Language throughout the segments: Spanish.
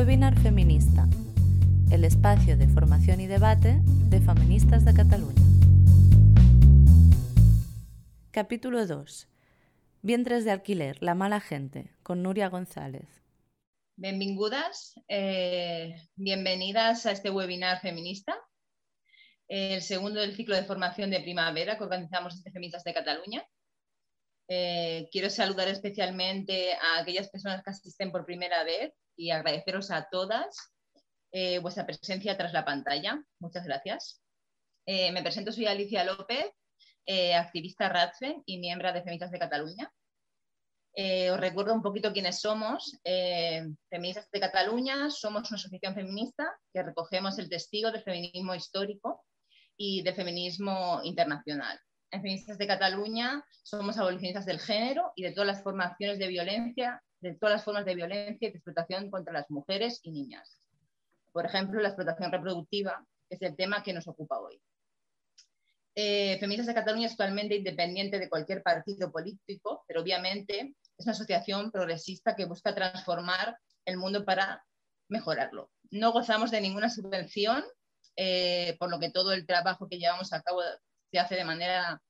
Webinar Feminista, el espacio de formación y debate de feministas de Cataluña. Capítulo 2. Vientres de alquiler, la mala gente, con Nuria González. Benvingudas, eh, bienvenidas a este webinar feminista, el segundo del ciclo de formación de primavera que organizamos desde Feministas de Cataluña. Eh, quiero saludar especialmente a aquellas personas que asisten por primera vez y agradeceros a todas eh, vuestra presencia tras la pantalla. Muchas gracias. Eh, me presento, soy Alicia López, activista RATFE y miembro de Feministas de Cataluña. os recuerdo un poquito quiénes somos. Feministas de Cataluña somos una asociación feminista que recogemos el testigo del feminismo histórico y del feminismo internacional en Feministas de Cataluña somos abolicionistas del género y de todas las formaciones de violencia, de todas las formas de violencia y de explotación contra las mujeres y niñas. Por ejemplo, la explotación reproductiva, es el tema que nos ocupa hoy. Eh, Feministas de Cataluña es actualmente independiente de cualquier partido político, pero obviamente es una asociación progresista que busca transformar el mundo para mejorarlo. No gozamos de ninguna subvención, eh, por lo que todo el trabajo que llevamos a cabo se hace de manera,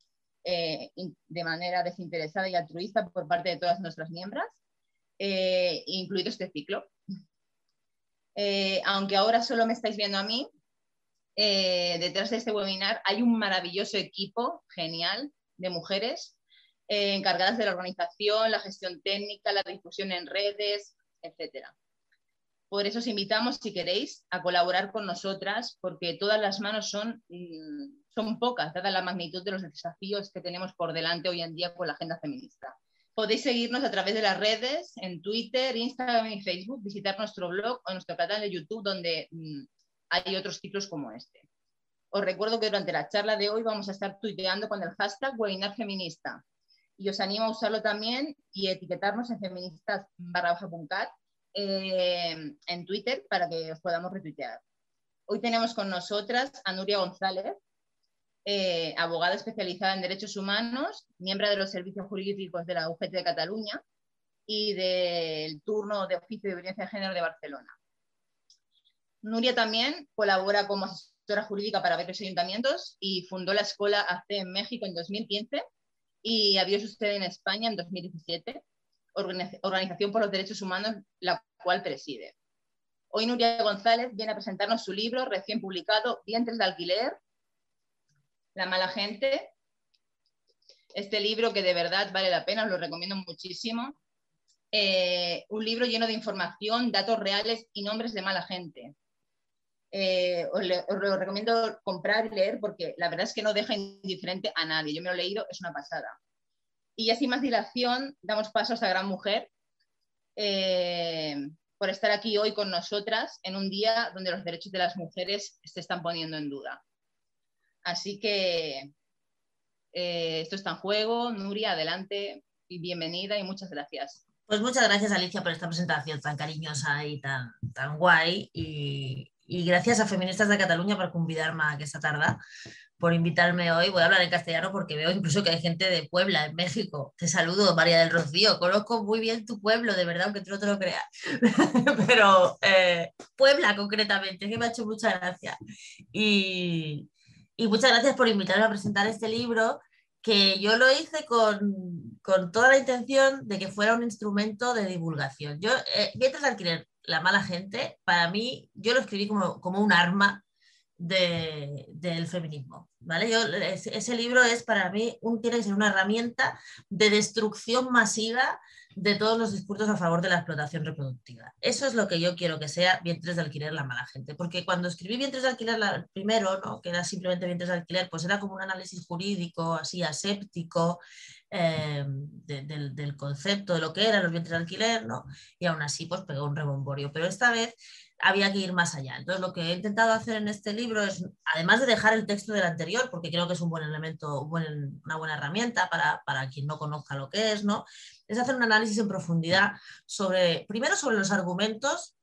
eh, de manera desinteresada y altruista por parte de todas nuestras miembros, eh, incluido este ciclo. Eh, aunque ahora solo me estáis viendo a mí, detrás de este webinar hay un maravilloso equipo genial de mujeres encargadas de la organización, la gestión técnica, la difusión en redes, etcétera. Por eso os invitamos, si queréis, a colaborar con nosotras, porque todas las manos son, mm, son pocas, dada la magnitud de los desafíos que tenemos por delante hoy en día con la agenda feminista. Podéis seguirnos a través de las redes, en Twitter, Instagram y Facebook, visitar nuestro blog o nuestro canal de YouTube, donde mm, hay otros ciclos como este. Os recuerdo que durante la charla de hoy vamos a estar tuiteando con el hashtag webinar feminista. Y os animo a usarlo también y etiquetarnos en feministas barra eh, en Twitter para que os podamos retuitear. Hoy tenemos con nosotras a Nuria González, eh, abogada especializada en derechos humanos, miembro de los servicios jurídicos de la UGT de Cataluña y del turno de oficio de violencia de género de Barcelona. Nuria también colabora como asesora jurídica para varios ayuntamientos y fundó la escuela AC en México en 2015 y abrió su sede en España en 2017 Organización por los Derechos Humanos, la cual preside. Hoy Nuria González viene a presentarnos su libro recién publicado, Vientres de Alquiler, La mala gente. Este libro que de verdad vale la pena, os lo recomiendo muchísimo. Eh, un libro lleno de información, datos reales y nombres de mala gente. Eh, os, lo recomiendo comprar y leer porque la verdad es que no deja indiferente a nadie. Yo me lo he leído, es una pasada. Y así más dilación, damos paso a esta gran mujer eh, por estar aquí hoy con nosotras en un día donde los derechos de las mujeres se están poniendo en duda. Así que eh, esto está en juego. Nuria, adelante y bienvenida y muchas gracias. Pues muchas gracias Alicia por esta presentación tan cariñosa y tan, tan guay y, gracias a Feministas de Cataluña por convidarme a esta tarde por invitarme hoy. Voy a hablar en castellano porque veo incluso que hay gente de Puebla, en México. Te saludo, María del Rocío. Conozco muy bien tu pueblo, de verdad, aunque tú no te lo creas. Pero eh, Puebla, concretamente, que me ha hecho mucha gracia. Y, y, muchas gracias por invitarme a presentar este libro, que yo lo hice con, con toda la intención de que fuera un instrumento de divulgación. Yo, eh, mientras La mala gente, para mí, yo lo escribí como, como un arma del feminismo. ¿vale? Yo, ese, libro es para mí, un, tiene una herramienta de destrucción masiva de todos los discursos a favor de la explotación reproductiva. Eso es lo que yo quiero que sea vientres de alquiler la mala gente, porque cuando escribí vientres de alquiler la, primero, ¿no? que era simplemente vientres de alquiler, pues era como un análisis jurídico así aséptico eh, del, concepto de lo que eran los vientres de alquiler, ¿no? y aún así pues pegó un rebomborio. Pero esta vez había que ir más allá. Entonces, lo que he intentado hacer en este libro es, además de dejar el texto del anterior, porque creo que es un buen elemento, una buena herramienta para, para, quien no conozca lo que es, ¿no? Es hacer un análisis en profundidad sobre, primero sobre los argumentos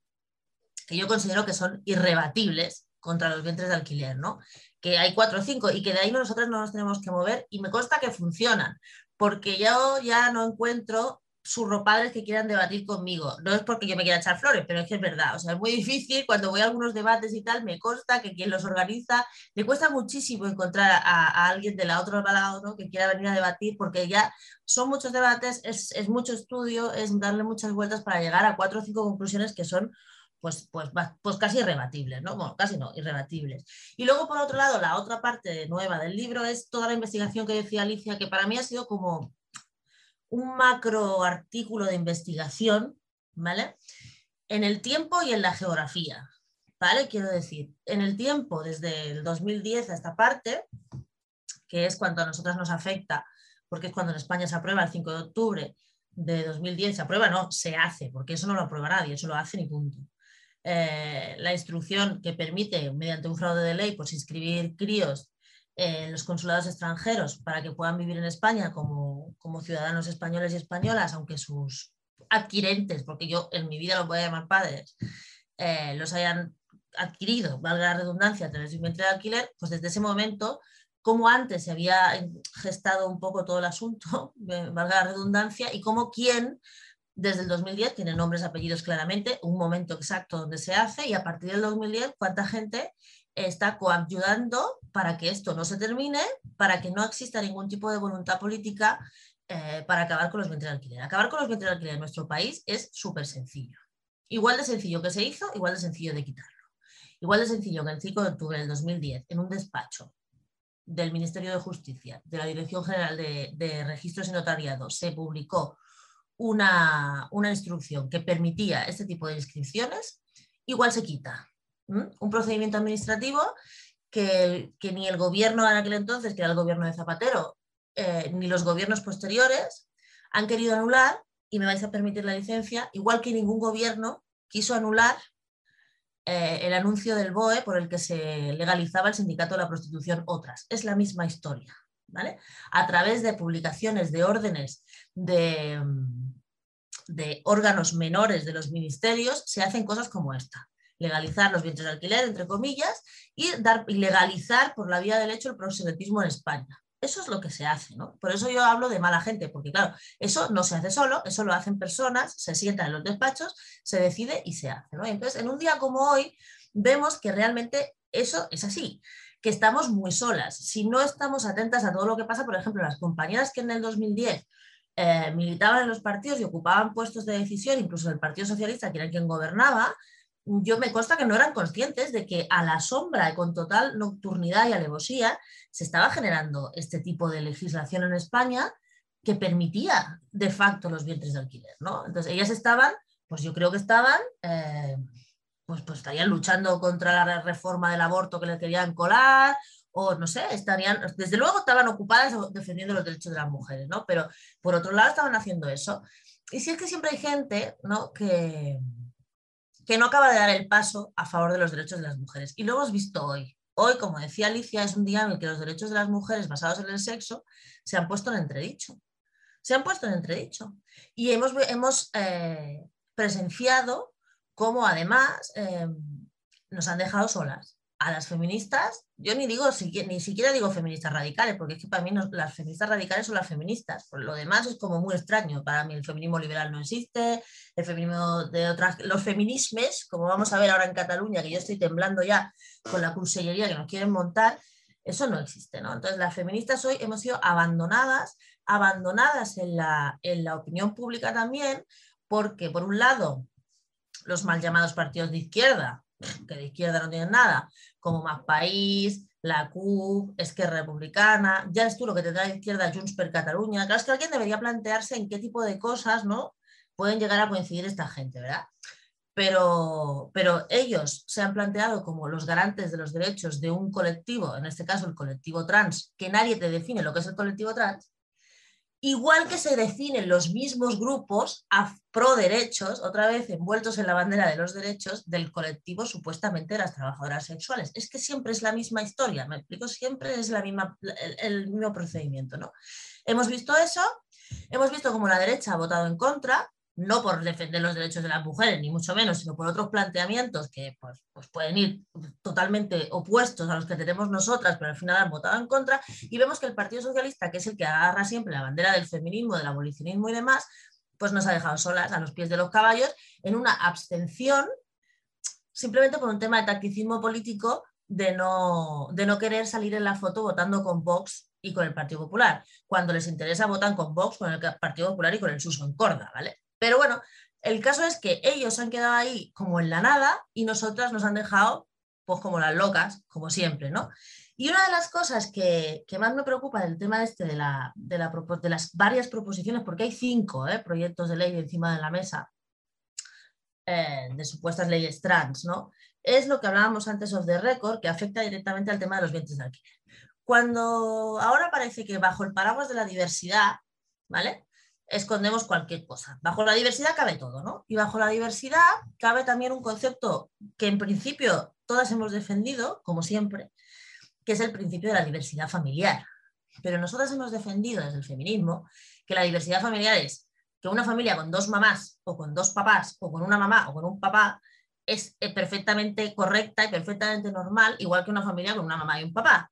que yo considero que son irrebatibles contra los vientres de alquiler, ¿no? Que hay cuatro o cinco y que de ahí nosotros no nos tenemos que mover y me consta que funcionan, porque yo ya no encuentro surropadres que quieran debatir conmigo. No es porque yo me quiera echar flores, pero es que es verdad. O sea, es muy difícil cuando voy a algunos debates y tal, me consta que quien los organiza le cuesta muchísimo encontrar a, alguien de la otra lado ¿no? que quiera venir a debatir, porque ya son muchos debates, es, es mucho estudio, es darle muchas vueltas para llegar a cuatro o cinco conclusiones que son pues, pues, pues casi irrebatibles, ¿no? Bueno, casi no, irrebatibles. Y luego, por otro lado, la otra parte nueva del libro es toda la investigación que decía Alicia, que para mí ha sido como un macro artículo de investigación, ¿vale? En el tiempo y en la geografía, ¿vale? Quiero decir, en el tiempo, desde el 2010 a esta parte, que es cuando a nosotras nos afecta, porque es cuando en España se aprueba el 5 de octubre de 2010, se aprueba, no, se hace, porque eso no lo aprueba nadie, eso lo hacen y punto. Eh, la instrucción que permite, mediante un fraude de ley, pues inscribir críos en los consulados extranjeros para que puedan vivir en España como, ciudadanos españoles y españolas, aunque sus adquirentes, porque yo en mi vida los voy a llamar padres, eh, los hayan adquirido, valga la redundancia, a través de un vientre de alquiler, pues desde ese momento, como antes se había gestado un poco todo el asunto, valga la redundancia, y como quién desde el 2010, tiene nombres, apellidos claramente, un momento exacto donde se hace y a partir del 2010 cuánta gente está coayudando para que esto no se termine, para que no exista ningún tipo de voluntad política eh, para acabar con los vientres de alquiler. Acabar con los vientres de alquiler en nuestro país es súper sencillo. Igual de sencillo que se hizo, igual de sencillo de quitarlo. Igual de sencillo que el 5 de octubre del 2010, en un despacho del Ministerio de Justicia, de la Dirección General de, de Registros y Notariados, se publicó una, instrucción que permitía este tipo de inscripciones, igual se quita. Un procedimiento administrativo que, ni el gobierno en aquel entonces, que era el gobierno de Zapatero, eh, ni los gobiernos posteriores han querido anular, y me vais a permitir la licencia, igual que ningún gobierno quiso anular eh, el anuncio del BOE por el que se legalizaba el sindicato de la prostitución otras. Es la misma historia. ¿vale? A través de publicaciones de órdenes de, de órganos menores de los ministerios se hacen cosas como esta. Legalizar los vientres de alquiler, entre comillas, y, dar, legalizar por la vía del hecho el proselitismo en España. Eso es lo que se hace, ¿no? Por eso yo hablo de mala gente, porque claro, eso no se hace solo, eso lo hacen personas, se sientan en los despachos, se decide y se hace, ¿no? Entonces, en un día como hoy, vemos que realmente eso es así, que estamos muy solas. Si no estamos atentas a todo lo que pasa, por ejemplo, las compañeras que en el 2010 eh, militaban en los partidos y ocupaban puestos de decisión, incluso el Partido Socialista, que era quien gobernaba, yo me consta que no eran conscientes de que a la sombra y con total nocturnidad y alevosía se estaba generando este tipo de legislación en España que permitía de facto los vientres de alquiler. ¿no? Entonces ellas estaban, pues yo creo que estaban, eh, pues, pues estarían luchando contra la reforma del aborto que le querían colar o no sé, estarían, desde luego estaban ocupadas defendiendo los derechos de las mujeres, ¿no? Pero por otro lado estaban haciendo eso. Y si es que siempre hay gente, ¿no? Que, que no acaba de dar el paso a favor de los derechos de las mujeres. Y lo hemos visto hoy. Hoy, como decía Alicia, es un día en el que los derechos de las mujeres basados en el sexo se han puesto en entredicho. Se han puesto en entredicho. Y hemos, hemos eh, presenciado cómo además eh, nos han dejado solas a las feministas, yo ni digo, ni siquiera digo feministas radicales, porque es que para mí las feministas radicales son las feministas, por lo demás es como muy extraño, para mí el feminismo liberal no existe, el feminismo de otras, los feminismes, como vamos a ver ahora en Cataluña, que yo estoy temblando ya con la cursellería que nos quieren montar, eso no existe, ¿no? Entonces las feministas hoy hemos sido abandonadas, abandonadas en la, en la opinión pública también, porque por un lado, los mal llamados partidos de izquierda, que de izquierda no tienen nada, como Más País, la CUP, Esquerra Republicana, ya es tú lo que tendrá de izquierda Junts per Cataluña. Claro, es que alguien debería plantearse en qué tipo de cosas ¿no? pueden llegar a coincidir esta gente, ¿verdad? Pero, pero ellos se han planteado como los garantes de los derechos de un colectivo, en este caso el colectivo trans, que nadie te define lo que es el colectivo trans, igual que se definen los mismos grupos pro derechos, otra vez envueltos en la bandera de los derechos del colectivo supuestamente de las trabajadoras sexuales. Es que siempre es la misma historia, me explico, siempre es la misma, el, mismo procedimiento. ¿no? Hemos visto eso, hemos visto cómo la derecha ha votado en contra, no por defender los derechos de las mujeres, ni mucho menos, sino por otros planteamientos que pues, pues, pueden ir totalmente opuestos a los que tenemos nosotras, pero al final han votado en contra, y vemos que el Partido Socialista, que es el que agarra siempre la bandera del feminismo, del abolicionismo y demás, pues nos ha dejado solas a los pies de los caballos en una abstención simplemente por un tema de tacticismo político de no, de no querer salir en la foto votando con Vox y con el Partido Popular. Cuando les interesa votan con Vox, con el Partido Popular y con el Suso en Corda, ¿vale? Pero bueno, el caso es que ellos han quedado ahí como en la nada y nosotras nos han dejado pues como las locas, como siempre, ¿no? Y una de las cosas que, más me preocupa del tema este de, la, de, las varias proposiciones, porque hay cinco ¿eh? proyectos de ley encima de la mesa eh, de supuestas leyes trans, ¿no? Es lo que hablábamos antes of the record, que afecta directamente al tema de los vientres de alquiler. Cuando ahora parece que bajo el paraguas de la diversidad, ¿vale? Escondemos cualquier cosa. Bajo la diversidad cabe todo, ¿no? Y bajo la diversidad cabe también un concepto que en principio todas hemos defendido, como siempre, que es el principio de la diversidad familiar. Pero nosotras hemos defendido desde el feminismo que la diversidad familiar es que una familia con dos mamás o con dos papás o con una mamá o con un papá es eh, perfectamente correcta y perfectamente normal, igual que una familia con una mamá y un papá.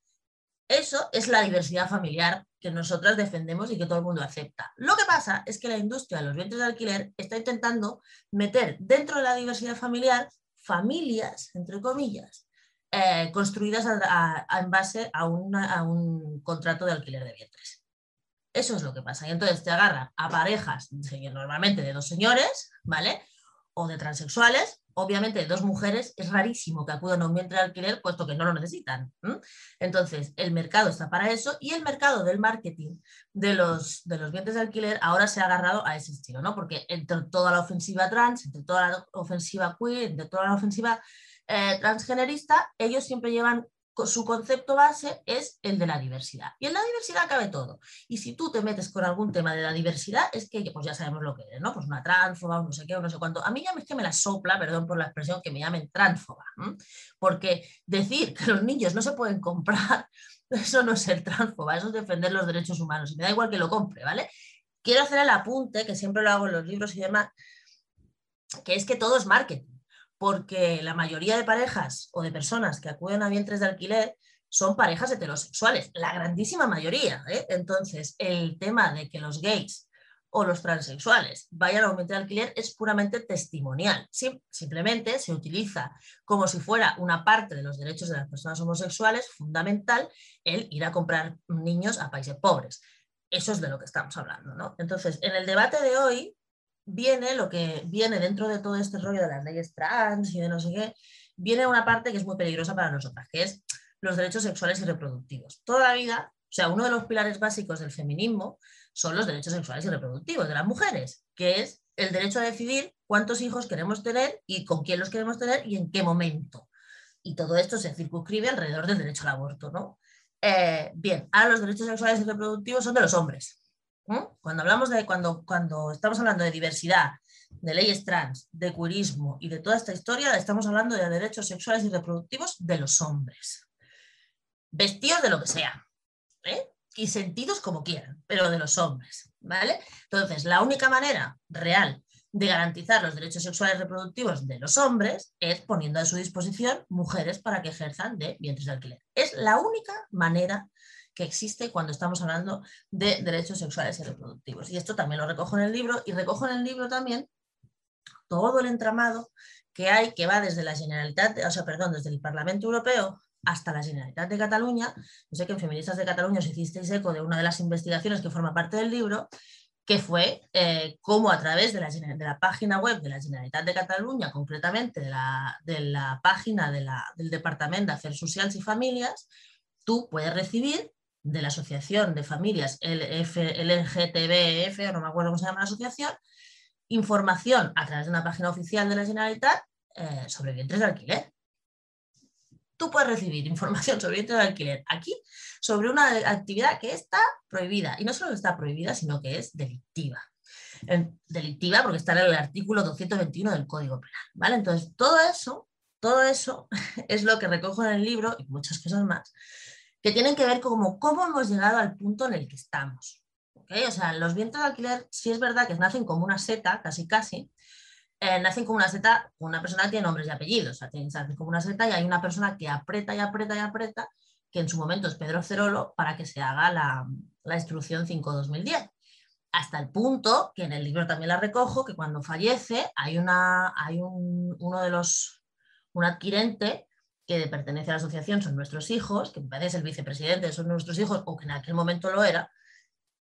Eso es la diversidad familiar que nosotras defendemos y que todo el mundo acepta. Lo que pasa es que la industria de los vientres de alquiler está intentando meter dentro de la diversidad familiar familias, entre comillas, eh, construidas en base a, un contrato de alquiler de vientres. Eso es lo que pasa. Y entonces te agarran a parejas, normalmente de dos señores, ¿vale? O de transexuales, obviamente dos mujeres, es rarísimo que acudan a un vientre de alquiler puesto que no lo necesitan. Entonces, el mercado está para eso y el mercado del marketing de los, de los vientres de alquiler ahora se ha agarrado a ese estilo, ¿no? Porque entre toda la ofensiva trans, entre toda la ofensiva queer, entre toda la ofensiva eh, transgenerista, ellos siempre llevan su concepto base es el de la diversidad. Y en la diversidad cabe todo. Y si tú te metes con algún tema de la diversidad, es que pues ya sabemos lo que es, ¿no? Pues una transfoba, no sé qué, no sé cuánto. A mí ya es que me la sopla, perdón por la expresión, que me llamen transfoba. Porque decir que los niños no se pueden comprar, eso no es ser transfoba, eso es defender los derechos humanos. Y me da igual que lo compre, ¿vale? Quiero hacer el apunte, que siempre lo hago en los libros y demás, que es que todo es marketing porque la mayoría de parejas o de personas que acuden a vientres de alquiler son parejas heterosexuales, la grandísima mayoría. ¿eh? Entonces, el tema de que los gays o los transexuales vayan a un vientre de alquiler es puramente testimonial. simplemente se utiliza como si fuera una parte de los derechos de las personas homosexuales fundamental el ir a comprar niños a países pobres. Eso es de lo que estamos hablando. ¿no? Entonces, en el debate de hoy, viene lo que viene dentro de todo este rollo de las leyes trans y de no sé qué, viene una parte que es muy peligrosa para nosotras, que es los derechos sexuales y reproductivos. Toda la vida, o sea, uno de los pilares básicos del feminismo son los derechos sexuales y reproductivos de las mujeres, que es el derecho a decidir cuántos hijos queremos tener y con quién los queremos tener y en qué momento. Y todo esto se circunscribe alrededor del derecho al aborto, ¿no? Eh, bien, ahora los derechos sexuales y reproductivos son de los hombres. Cuando hablamos de, cuando, cuando estamos hablando de diversidad, de leyes trans, de queerismo y de toda esta historia, estamos hablando de derechos sexuales y reproductivos de los hombres. Vestidos de lo que sea. ¿eh? Y sentidos como quieran, pero de los hombres. ¿Vale? Entonces, la única manera real de garantizar los derechos sexuales y reproductivos de los hombres es poniendo a su disposición mujeres para que ejerzan de vientres de alquiler. Es la única manera que existe cuando estamos hablando de derechos sexuales y reproductivos. Y esto también lo recojo en el libro y recojo en el libro también todo el entramado que hay que va desde la Generalitat, o sea, perdón, desde el Parlamento Europeo hasta la Generalitat de Cataluña. Yo sé que en Feministas de Cataluña os hicisteis eco de una de las investigaciones que forma parte del libro, que fue eh, cómo a través de la, página web de la Generalitat de Cataluña, concretamente de la, de la página del Departamento de Afers Socials y Familias, tú puedes recibir de la Asociación de Familias LGTBF, o no me acuerdo cómo se llama la asociación, información a través de una página oficial de la Generalitat eh, sobre vientres de alquiler. Tú puedes recibir información sobre vientres de alquiler aquí sobre una actividad que está prohibida. Y no solo está prohibida, sino que es delictiva. delictiva porque está en el artículo 221 del Código Penal. ¿vale? Entonces, todo eso, todo eso es lo que recojo en el libro y muchas cosas más que tienen que ver con cómo hemos llegado al punto en el que estamos. O sea, los vientos de alquiler sí es verdad que nacen como una seta, casi casi, eh, nacen como una seta, una persona tiene nombres y apellidos, o sea, nacen como una seta y hay una persona que aprieta y aprieta y aprieta, que en su momento es Pedro Cerolo, para que se haga la, la instrucción 5-2010. hasta el punto que en el libro también la recojo, que cuando fallece hay, una, hay un, uno de los, un adquirente que pertenece a la asociación, son nuestros hijos, que me parece el vicepresidente, son nuestros hijos, o que en aquel momento lo era,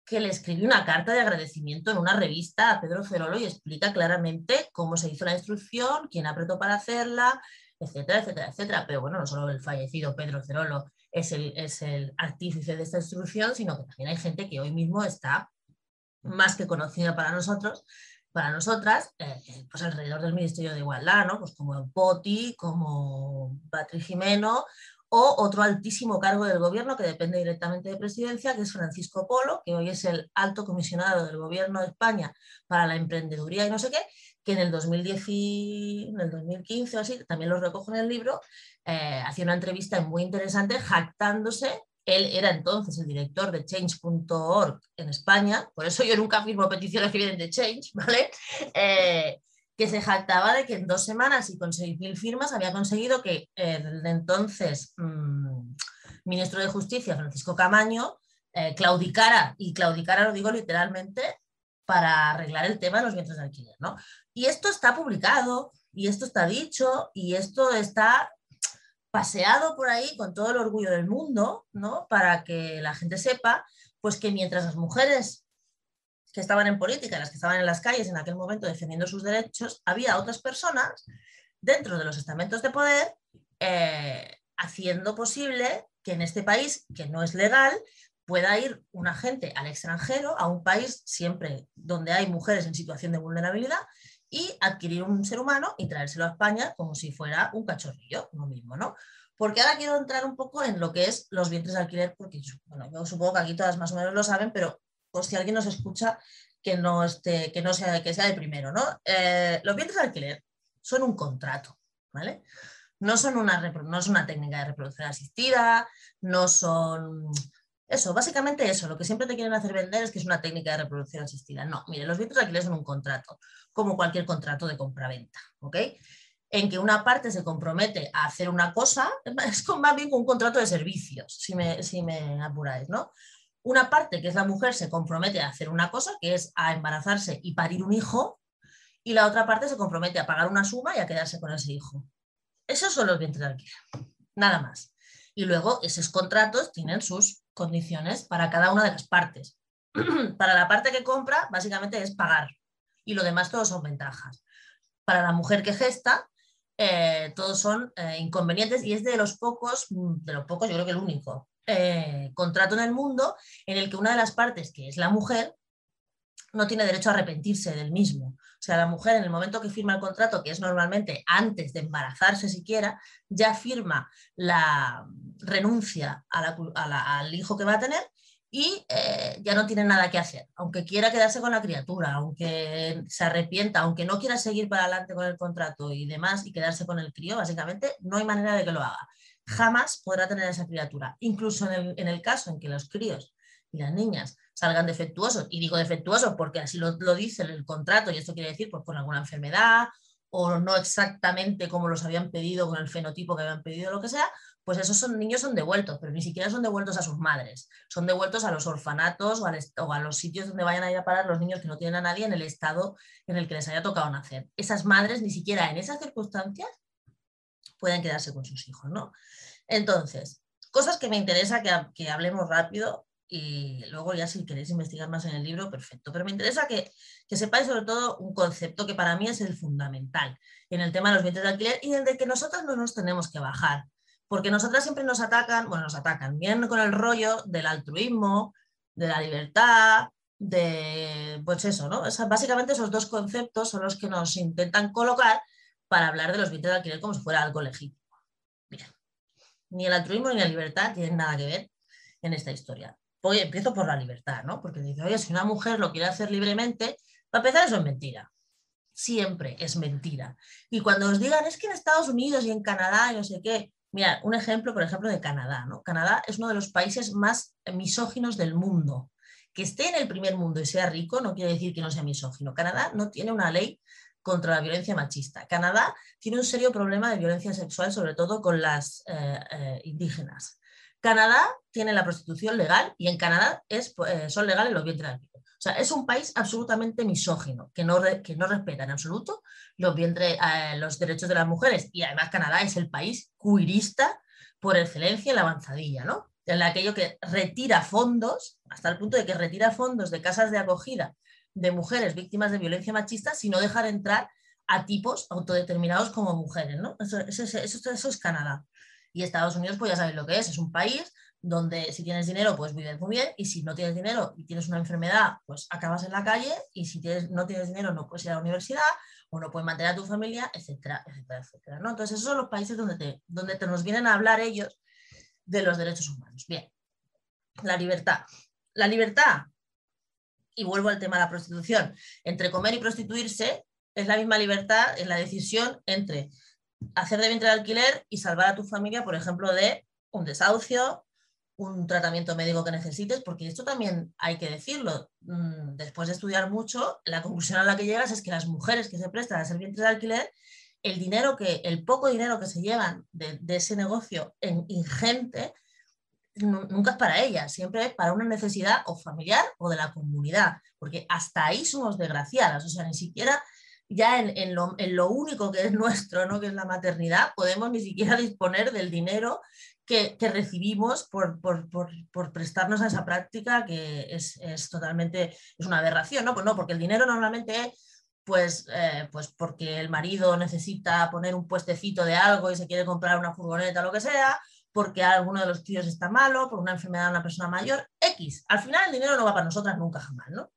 que le escribió una carta de agradecimiento en una revista a Pedro Cerolo y explica claramente cómo se hizo la instrucción, quién apretó para hacerla, etcétera, etcétera, etcétera. Pero bueno, no solo el fallecido Pedro Cerolo es el, es el artífice de esta instrucción, sino que también hay gente que hoy mismo está más que conocida para nosotros, para nosotras, eh, eh, pues alrededor del Ministerio de Igualdad, ¿no? Pues como Poti, como Patrick Jimeno o otro altísimo cargo del gobierno que depende directamente de presidencia, que es Francisco Polo, que hoy es el alto comisionado del gobierno de España para la emprendeduría y no sé qué, que en el, 2010 en el 2015 o así, también lo recojo en el libro, eh, hacía una entrevista muy interesante jactándose él era entonces el director de change.org en España, por eso yo nunca firmo peticiones que vienen de Change, ¿vale? Eh, que se jactaba de que en dos semanas y con 6.000 firmas había conseguido que el entonces mm, ministro de Justicia, Francisco Camaño, eh, claudicara, y claudicara lo digo literalmente, para arreglar el tema de los vientres de alquiler. ¿no? Y esto está publicado, y esto está dicho, y esto está paseado por ahí con todo el orgullo del mundo, ¿no? Para que la gente sepa, pues que mientras las mujeres que estaban en política, las que estaban en las calles en aquel momento defendiendo sus derechos, había otras personas dentro de los estamentos de poder eh, haciendo posible que en este país, que no es legal, pueda ir una gente al extranjero, a un país siempre donde hay mujeres en situación de vulnerabilidad, y adquirir un ser humano y traérselo a España como si fuera un cachorrillo, lo mismo, ¿no? Porque ahora quiero entrar un poco en lo que es los vientres de alquiler, porque bueno, yo supongo que aquí todas más o menos lo saben, pero pues, si alguien nos escucha que no, esté, que no sea, que sea de primero, ¿no? Eh, los vientres de alquiler son un contrato, ¿vale? No son una, no es una técnica de reproducción asistida, no son eso, básicamente eso, lo que siempre te quieren hacer vender es que es una técnica de reproducción asistida. No, mire, los vientres de alquiler son un contrato, como cualquier contrato de compraventa, ¿ok? En que una parte se compromete a hacer una cosa, es más bien un contrato de servicios, si me, si me apuráis, ¿no? Una parte, que es la mujer, se compromete a hacer una cosa, que es a embarazarse y parir un hijo, y la otra parte se compromete a pagar una suma y a quedarse con ese hijo. Esos son los vientres de alquiler, nada más. Y luego esos contratos tienen sus condiciones para cada una de las partes. para la parte que compra, básicamente es pagar. Y lo demás todos son ventajas. Para la mujer que gesta, eh, todos son eh, inconvenientes y es de los pocos, mm, de los pocos, yo creo que el único eh, contrato en el mundo en el que una de las partes, que es la mujer, no tiene derecho a arrepentirse del mismo. O sea, la mujer en el momento que firma el contrato, que es normalmente antes de embarazarse siquiera, ya firma la renuncia al hijo que va a tener y eh, ya no tiene nada que hacer. Aunque quiera quedarse con la criatura, aunque se arrepienta, aunque no quiera seguir para adelante con el contrato y demás y quedarse con el crío, básicamente no hay manera de que lo haga. Jamás podrá tener esa criatura. Incluso en el, en el caso en que los críos y las niñas salgan defectuosos. Y digo defectuosos porque así lo, dice el contrato y esto quiere decir pues, con alguna enfermedad o no exactamente como los habían pedido con el fenotipo que habían pedido, lo que sea, pues esos son, niños son devueltos, pero ni siquiera son devueltos a sus madres, son devueltos a los orfanatos o, a los sitios donde vayan a ir a parar los niños que no tienen a nadie en el estado en el que les haya tocado nacer. Esas madres ni siquiera en esas circunstancias pueden quedarse con sus hijos, ¿no? Entonces, cosas que me interesa que, hablemos rápido y luego ya si queréis investigar más en el libro, perfecto. Pero me interesa que, sepáis sobre todo un concepto que para mí es el fundamental en el tema de los bienes de alquiler y en el que nosotras no nos tenemos que bajar. Porque nosotras siempre nos atacan, bueno, nos atacan, bien con el rollo del altruismo, de la libertad, de, pues eso, ¿no? básicamente esos dos conceptos son los que nos intentan colocar para hablar de los bienes de alquiler como si fuera algo legítimo. Bien. Ni el altruismo ni la libertad tienen nada que ver en esta historia empiezo por la libertad, ¿no? Porque dice, oye, si una mujer lo quiere hacer libremente, para empezar eso es mentira. Siempre es mentira. Y cuando os digan, es que en Estados Unidos y en Canadá y no sé qué, mira, un ejemplo, por ejemplo, de Canadá, ¿no? Canadá es uno de los países más misóginos del mundo. Que esté en el primer mundo y sea rico no quiere decir que no sea misógino. Canadá no tiene una ley contra la violencia machista. Canadá tiene un serio problema de violencia sexual, sobre todo con las eh, eh, indígenas. Canadá tiene la prostitución legal y en Canadá eh, son legales los vientres O sea, es un país absolutamente misógino, que no, que no respeta en absoluto los, vientre, eh, los derechos de las mujeres. Y además Canadá es el país cuirista por excelencia en la avanzadilla, ¿no? En aquello que retira fondos, hasta el punto de que retira fondos de casas de acogida de mujeres víctimas de violencia machista si no dejar entrar a tipos autodeterminados como mujeres, ¿no? Eso, eso, eso, es Canadá. Y Estados Unidos, pues ya sabéis lo que es, es un país donde si tienes dinero, pues vives muy bien, y si no tienes dinero y tienes una enfermedad, pues acabas en la calle, y si tienes, no tienes dinero no puedes ir a la universidad, o no puedes mantener a tu familia, etcétera, etcétera, etcétera. ¿no? Entonces, esos son los países donde te, donde te nos vienen a hablar ellos de los derechos humanos. Bien, la libertad. La libertad, y vuelvo al tema de la prostitución, entre comer y prostituirse es la misma libertad en la decisión entre hacer de vientre de alquiler y salvar a tu familia, por ejemplo, de un desahucio, un tratamiento médico que necesites, porque esto también hay que decirlo. Mm, después de estudiar mucho, la conclusión a la que llegas es que las mujeres que se prestan a ser vientre de alquiler, el dinero que, el poco dinero que se llevan de, ese negocio en ingente, nunca es para ellas, siempre es para una necesidad o familiar o de la comunidad, porque hasta ahí somos desgraciadas, o sea, ni siquiera ya en, lo, único que es nuestro, ¿no? que es la maternidad, podemos ni siquiera disponer del dinero que, recibimos por, prestarnos a esa práctica que es, totalmente, es una aberración, ¿no? Pues no, porque el dinero normalmente pues, eh, pues porque el marido necesita poner un puestecito de algo y se quiere comprar una furgoneta o lo que sea, porque alguno de los tíos está malo, por una enfermedad de una persona mayor, X. Al final el dinero no va para nosotras nunca jamás, ¿no?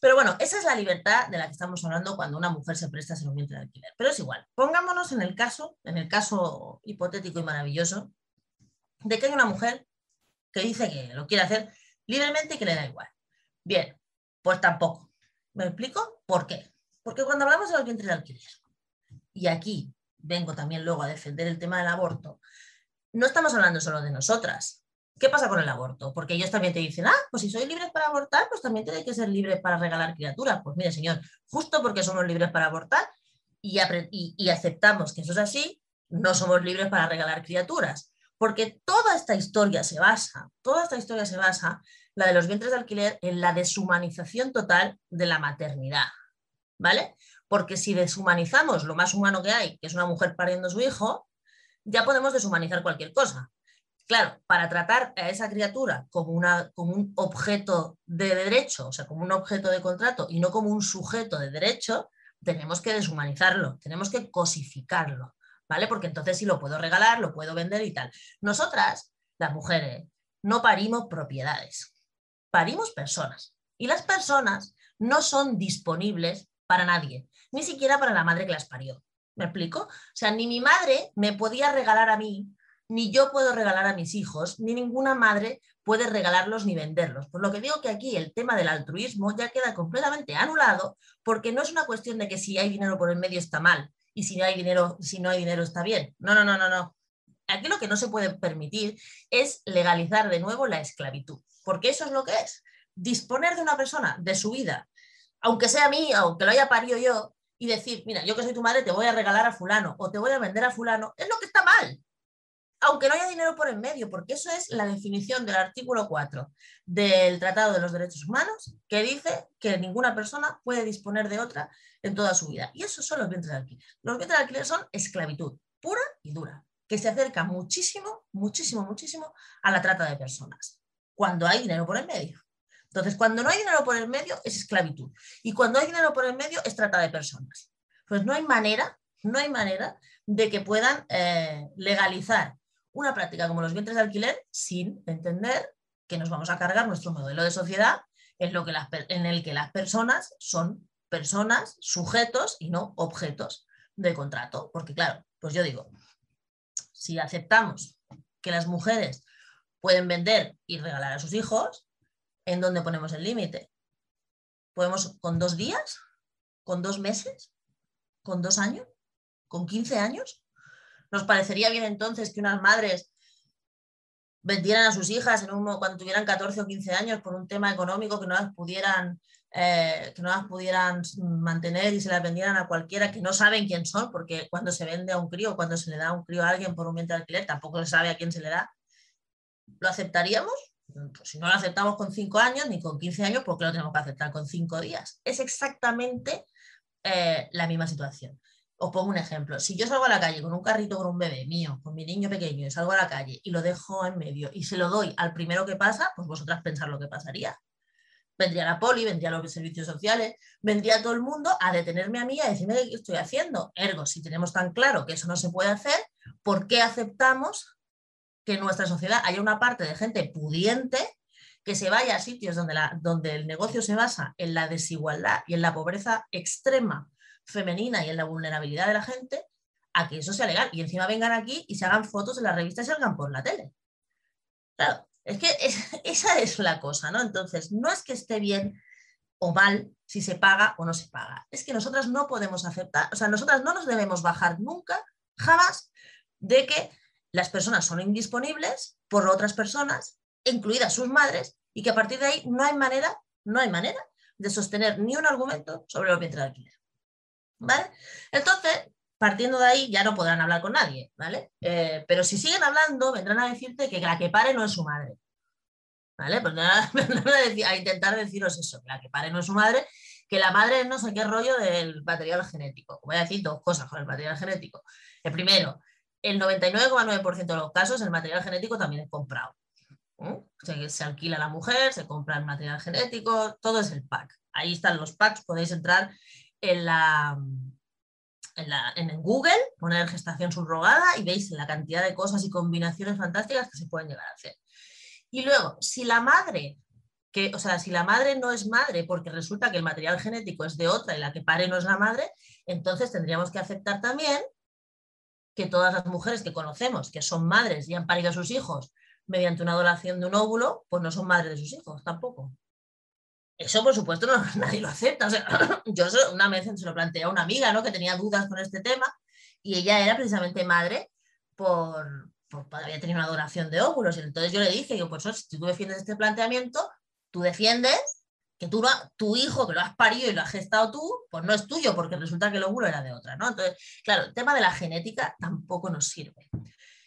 Pero bueno, esa es la libertad de la que estamos hablando cuando una mujer se presta a ser un de alquiler. Pero es igual. Pongámonos en el caso, en el caso hipotético y maravilloso, de que hay una mujer que dice que lo quiere hacer libremente y que le da igual. Bien, pues tampoco. ¿Me explico? ¿Por qué? Porque cuando hablamos de los vientres de alquiler, y aquí vengo también luego a defender el tema del aborto, no estamos hablando solo de nosotras, ¿Qué pasa con el aborto? Porque ellos también te dicen, ah, pues si soy libre para abortar, pues también tiene que ser libre para regalar criaturas. Pues mire, señor, justo porque somos libres para abortar y, y, aceptamos que eso es así, no somos libres para regalar criaturas. Porque toda esta historia se basa, toda esta historia se basa, la de los vientres de alquiler, en la deshumanización total de la maternidad. ¿Vale? Porque si deshumanizamos lo más humano que hay, que es una mujer pariendo a su hijo, ya podemos deshumanizar cualquier cosa. Claro, para tratar a esa criatura como, como un objeto de derecho, o sea, como un objeto de contrato y no como un sujeto de derecho, tenemos que deshumanizarlo, tenemos que cosificarlo, ¿vale? Porque entonces sí lo puedo regalar, lo puedo vender y tal. Nosotras, las mujeres, no parimos propiedades, parimos personas. Y las personas no son disponibles para nadie, ni siquiera para la madre que las parió. ¿Me explico? O sea, ni mi madre me podía regalar a mí ni yo puedo regalar a mis hijos, ni ninguna madre puede regalarlos ni venderlos. Por lo que digo que aquí el tema del altruismo ya queda completamente anulado, porque no es una cuestión de que si hay dinero por el medio está mal y si no hay dinero, si no hay dinero está bien. No, no, no, no, no. Aquí lo que no se puede permitir es legalizar de nuevo la esclavitud, porque eso es lo que es. Disponer de una persona, de su vida, aunque sea mía, aunque lo haya parido yo, y decir, mira, yo que soy tu madre, te voy a regalar a fulano o te voy a vender a fulano, es lo que está mal aunque no haya dinero por en medio, porque eso es la definición del artículo 4 del Tratado de los Derechos Humanos, que dice que ninguna persona puede disponer de otra en toda su vida. Y eso son los vientres de alquiler. Los vientres de alquiler son esclavitud pura y dura, que se acerca muchísimo, muchísimo, muchísimo a la trata de personas, cuando hay dinero por en medio. Entonces, cuando no hay dinero por el medio es esclavitud. Y cuando hay dinero por el medio es trata de personas. Pues no hay manera, no hay manera de que puedan eh, legalizar una práctica como los vientres de alquiler sin entender que nos vamos a cargar nuestro modelo de sociedad en, lo que en el que las personas son personas, sujetos y no objetos de contrato. Porque claro, pues yo digo, si aceptamos que las mujeres pueden vender y regalar a sus hijos, ¿en dónde ponemos el límite? ¿Podemos con dos días? ¿Con dos meses? ¿Con dos años? ¿Con 15 años? ¿Nos parecería bien entonces que unas madres vendieran a sus hijas en un, cuando tuvieran 14 o 15 años por un tema económico que no las pudieran eh, que no las pudieran mantener y se las vendieran a cualquiera que no saben quién son, porque cuando se vende a un crío, cuando se le da a un crío a alguien por un vientre de alquiler, tampoco se sabe a quién se le da. ¿Lo aceptaríamos? Pues si no lo aceptamos con 5 años ni con 15 años, ¿por qué lo tenemos que aceptar con 5 días? Es exactamente eh, la misma situación. Os pongo un ejemplo. Si yo salgo a la calle con un carrito con un bebé mío, con mi niño pequeño, y salgo a la calle y lo dejo en medio y se lo doy al primero que pasa, pues vosotras pensar lo que pasaría. Vendría la poli, vendría los servicios sociales, vendría todo el mundo a detenerme a mí a decirme qué estoy haciendo. Ergo, si tenemos tan claro que eso no se puede hacer, ¿por qué aceptamos que en nuestra sociedad haya una parte de gente pudiente que se vaya a sitios donde, la, donde el negocio se basa en la desigualdad y en la pobreza extrema femenina y en la vulnerabilidad de la gente, a que eso sea legal. Y encima vengan aquí y se hagan fotos en las revistas y salgan por la tele. Claro, es que esa es la cosa, ¿no? Entonces, no es que esté bien o mal si se paga o no se paga. Es que nosotras no podemos aceptar, o sea, nosotras no nos debemos bajar nunca, jamás, de que las personas son indisponibles por otras personas, incluidas sus madres, y que a partir de ahí no hay manera, no hay manera de sostener ni un argumento sobre los vientres de alquiler. Entonces, partiendo de ahí, ya no podrán hablar con nadie, ¿vale? Eh, pero si siguen hablando, vendrán a decirte que la que pare no es su madre. ¿Vale? Pues a intentar deciros eso, que la que pare no es su madre, que la madre no sé qué rollo del material genético. Voy a decir dos cosas con el material genético. El primero, el 99,9% de los casos el material genético también es comprado. Se, se, alquila la mujer, se compra el material genético, todo es el pack. Ahí están los packs, podéis entrar en, la, en, Google, poner gestación subrogada y veis la cantidad de cosas y combinaciones fantásticas que se pueden llegar a hacer. Y luego, si la madre, que, o sea, si la madre no es madre porque resulta que el material genético es de otra y la que pare no es la madre, entonces tendríamos que aceptar también que todas las mujeres que conocemos, que son madres y han parido a sus hijos mediante una donación de un óvulo, pues no son madres de sus hijos tampoco. Eso, por supuesto, no, nadie lo acepta. Yo una vez se lo planteé a una amiga ¿no? que tenía dudas con este tema y ella era precisamente madre por, por había tenido una donación de óvulos. Y entonces yo le dije, yo, pues si tú defiendes este planteamiento, tú defiendes que tú, tu hijo que lo has parido y lo has gestado tú, pues no es tuyo, porque resulta que el óvulo era de otra, ¿no? Entonces, claro, el tema de la genética tampoco nos sirve.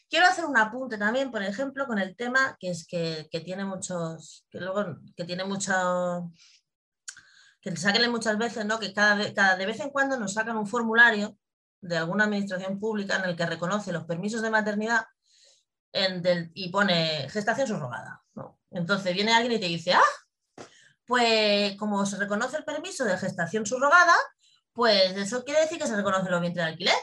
Quiero hacer un apunte también, por ejemplo, con el tema que es que, tiene muchos, que luego, que tiene mucho, que saquen muchas veces, ¿no? Que cada, de vez en cuando nos sacan un formulario de alguna administración pública en el que reconoce los permisos de maternidad y pone gestación subrogada. ¿no? Entonces viene alguien y te dice, ah, pues como se reconoce el permiso de gestación subrogada, pues eso quiere decir que se reconoce los vientres de alquiler.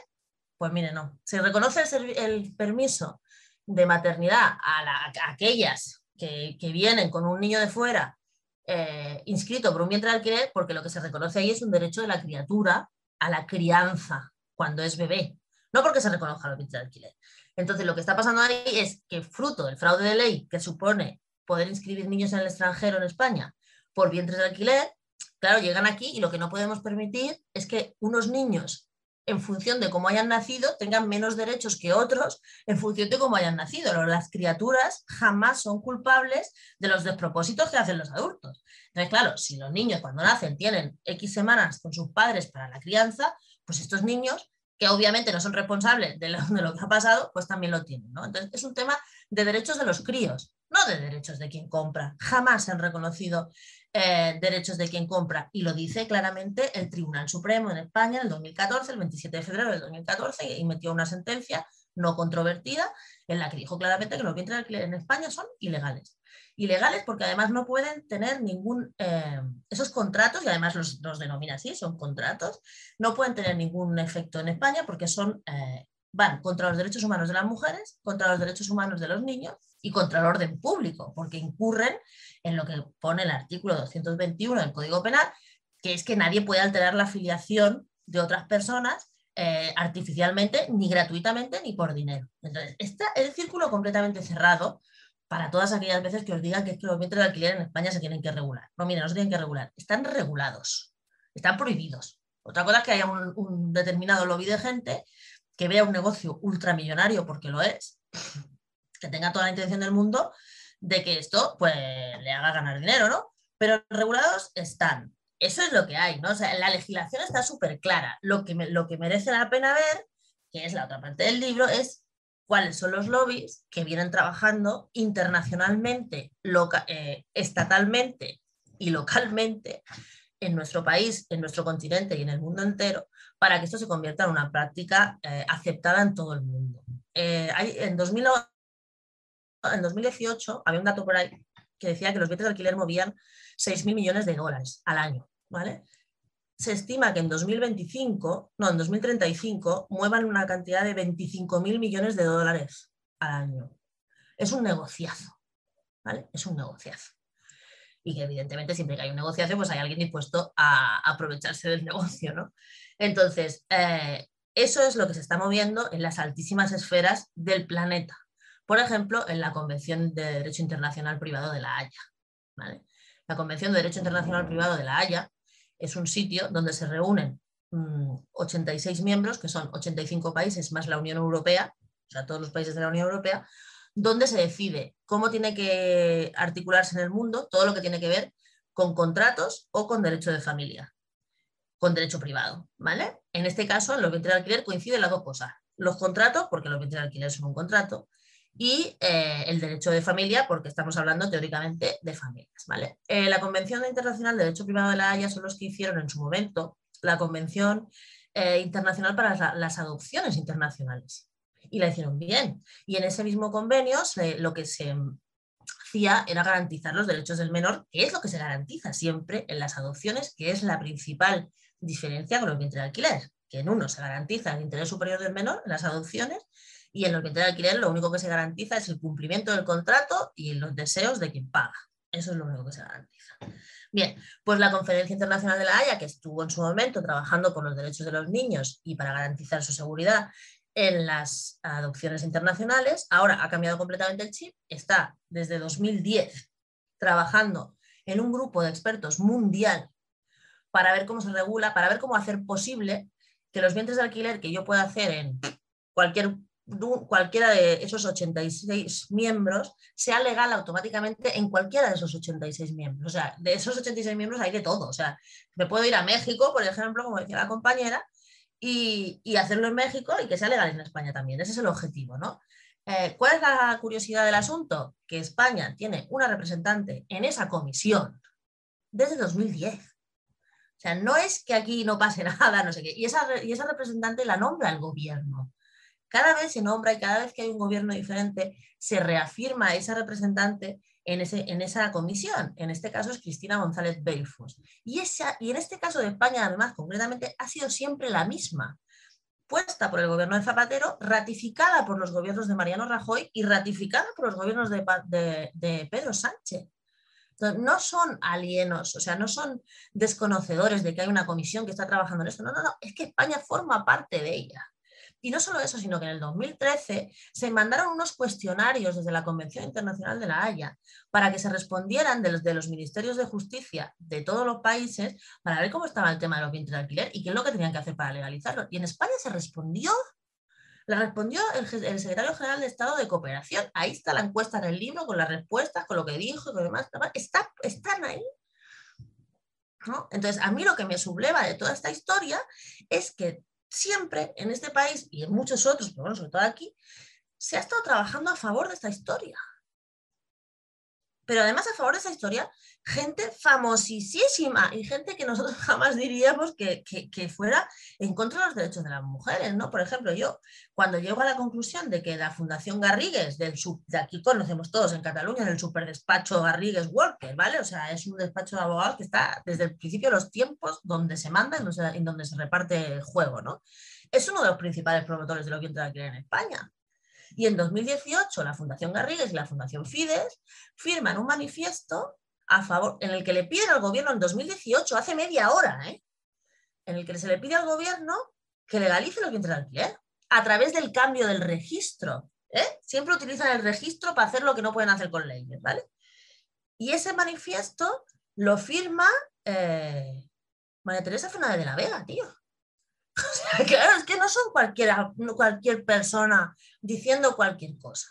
Pues mire, no. Se reconoce el, permiso de maternidad a, aquellas que, vienen con un niño de fuera eh, inscrito por un vientre de alquiler, porque lo que se reconoce ahí es un derecho de la criatura a la crianza cuando es bebé, no porque se reconozca los vientres de alquiler. Entonces, lo que está pasando ahí es que fruto del fraude de ley que supone poder inscribir niños en el extranjero en España por vientres de alquiler, claro, llegan aquí y lo que no podemos permitir es que unos niños, en función de cómo hayan nacido, tengan menos derechos que otros en función de cómo hayan nacido. Las criaturas jamás son culpables de los despropósitos que hacen los adultos. Entonces, claro, si los niños cuando nacen tienen X semanas con sus padres para la crianza, pues estos niños que obviamente no son responsables de lo, que ha pasado, pues también lo tienen. Entonces, es un tema de derechos de los críos, no de derechos de quien compra. Jamás se han reconocido eh, derechos de quien compra. Y lo dice claramente el Tribunal Supremo en España en el 2014, el 27 de febrero del 2014, y metió una sentencia no controvertida en la que dijo claramente que los bienes de alquiler en España son ilegales. Ilegales porque además no pueden tener ningún, eh, esos contratos, y además los, denomina así, son contratos, no pueden tener ningún efecto en España porque son, eh, van contra los derechos humanos de las mujeres, contra los derechos humanos de los niños y contra el orden público, porque incurren en lo que pone el artículo 221 del Código Penal, que es que nadie puede alterar la afiliación de otras personas eh, artificialmente, ni gratuitamente, ni por dinero. Entonces, está el círculo completamente cerrado para todas aquellas veces que os digan que, es que los vientres de alquiler en España se tienen que regular. No, mira, no se tienen que regular, están regulados, están prohibidos. Otra cosa es que haya un, un determinado lobby de gente que vea un negocio ultramillonario, porque lo es, que tenga toda la intención del mundo de que esto pues le haga ganar dinero, ¿no? Pero regulados están. Eso es lo que hay, ¿no? O sea, la legislación está súper clara. Lo que, lo que merece la pena ver, que es la otra parte del libro, es cuáles son los lobbies que vienen trabajando internacionalmente, eh, estatalmente y localmente en nuestro país, en nuestro continente y en el mundo entero, para que esto se convierta en una práctica eh, aceptada en todo el mundo. Eh, en, 2018 había un dato por ahí que decía que los bienes de alquiler movían 6.000 millones de dólares al año. ¿vale? Se estima que en 2025, no, en 2035, muevan una cantidad de 25.000 millones de dólares al año. Es un negociazo. ¿vale? Es un negociazo y que evidentemente siempre que hay un negociación pues hay alguien dispuesto a aprovecharse del negocio, ¿no? Entonces, eh, eso es lo que se está moviendo en las altísimas esferas del planeta. Por ejemplo, en la Convención de Derecho Internacional Privado de la Haya. La Convención de Derecho Internacional Privado de la Haya es un sitio donde se reúnen 86 mm, miembros, que son 85 países más la Unión Europea, o sea, todos los países de la Unión Europea, donde se decide cómo tiene que articularse en el mundo todo lo que tiene que ver con contratos o con derecho de familia, con derecho privado, ¿vale? En este caso, en los bienes de alquiler coinciden las dos cosas. Los contratos, porque los bienes de alquiler son un contrato, y eh, el derecho de familia, porque estamos hablando teóricamente de familias, ¿vale? Eh, la Convención Internacional de Derecho Privado de la Haya son los que hicieron en su momento la Convención eh, Internacional para las Adopciones Internacionales y la hicieron bien. Y en ese mismo convenio lo que se hacía era garantizar los derechos del menor, que es lo que se garantiza siempre en las adopciones, que es la principal diferencia con los bienes de alquiler, que en uno se garantiza el interés superior del menor en las adopciones y en los bienes de alquiler lo único que se garantiza es el cumplimiento del contrato y los deseos de quien paga. Eso es lo único que se garantiza. Bien, pues la Conferencia Internacional de la Haya, que estuvo en su momento trabajando por los derechos de los niños y para garantizar su seguridad en las adopciones internacionales. Ahora ha cambiado completamente el chip. Está desde 2010 trabajando en un grupo de expertos mundial para ver cómo se regula, para ver cómo hacer posible que los vientres de alquiler que yo pueda hacer en cualquier, cualquiera de esos 86 miembros sea legal automáticamente en cualquiera de esos 86 miembros. O sea, de esos 86 miembros hay de todo. O sea, me puedo ir a México, por ejemplo, como decía la compañera, y, hacerlo en México y que sea legal en España también. Ese es el objetivo, ¿no? Eh, ¿Cuál es la curiosidad del asunto? Que España tiene una representante en esa comisión desde 2010. O sea, no es que aquí no pase nada, no sé qué. Y esa, y esa representante la nombra el gobierno. Cada vez se nombra y cada vez que hay un gobierno diferente, se reafirma esa representante en, ese, en esa comisión. En este caso es Cristina González Belfos. Y, esa, y en este caso de España, además, concretamente, ha sido siempre la misma puesta por el gobierno de Zapatero, ratificada por los gobiernos de Mariano Rajoy y ratificada por los gobiernos de, de, Pedro Sánchez. no son alienos, o sea, no son desconocedores de que hay una comisión que está trabajando en esto. No, no, no, es que España forma parte de ella. Y no solo eso, sino que en el 2013 se mandaron unos cuestionarios desde la Convención Internacional de la Haya para que se respondieran de los, ministerios de justicia de todos los países para ver cómo estaba el tema de los bienes de alquiler y qué es lo que tenían que hacer para legalizarlo. Y en España se respondió la respondió el, secretario general de Estado de Cooperación. Ahí está la encuesta en el libro con las respuestas, con lo que dijo y con demás. Está, están ahí. Entonces, a mí lo que me subleva de toda esta historia es que siempre en este país y en muchos otros, pero bueno, sobre todo aquí, se ha estado trabajando a favor de esta historia. Pero además a favor de esta historia, gente famosísima y gente que nosotros jamás diríamos que, fuera en contra de los derechos de las mujeres, ¿no? Por ejemplo, yo cuando llego a la conclusión de que la Fundación Garrigues, del de aquí conocemos todos en Cataluña, del superdespacho Garrigues Worker, ¿vale? O sea, es un despacho de abogados que está desde el principio de los tiempos donde se manda y donde se reparte el juego, ¿no? Es uno de los principales promotores de lo que entra aquí en España. Y en 2018 la Fundación Garrigues y la Fundación Fides firman un manifiesto a favor, en el que le piden al gobierno en 2018, hace media hora, ¿eh? en el que se le pide al gobierno que legalice los bienes de alquiler a través del cambio del registro. ¿eh? Siempre utilizan el registro para hacer lo que no pueden hacer con leyes, ¿vale? Y ese manifiesto lo firma eh, María Teresa Fernández de la Vega, tío. Claro, es que no son cualquiera, cualquier persona diciendo cualquier cosa.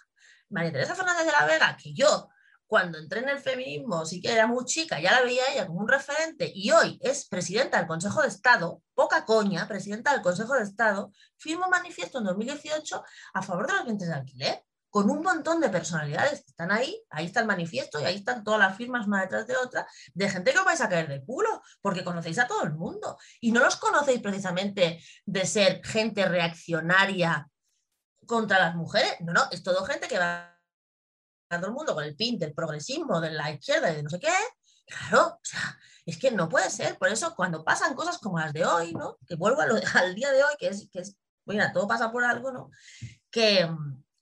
María Teresa Fernández de la Vega, que yo cuando entré en el feminismo, sí que era muy chica, ya la veía ella como un referente y hoy es presidenta del Consejo de Estado, poca coña, presidenta del Consejo de Estado, firmo un manifiesto en 2018 a favor de los vientres de alquiler, con un montón de personalidades que están ahí, ahí está el manifiesto y ahí están todas las firmas una detrás de otra, de gente que os vais a caer de culo, porque conocéis a todo el mundo y no los conocéis precisamente de ser gente reaccionaria contra las mujeres, no, no, es todo gente que va el mundo con el pin del progresismo, de la izquierda y de no sé qué, claro, o sea, es que no puede ser. Por eso cuando pasan cosas como las de hoy, ¿no? Que vuelvo al día de hoy, que es, que es, mira, todo pasa por algo, ¿no? Que,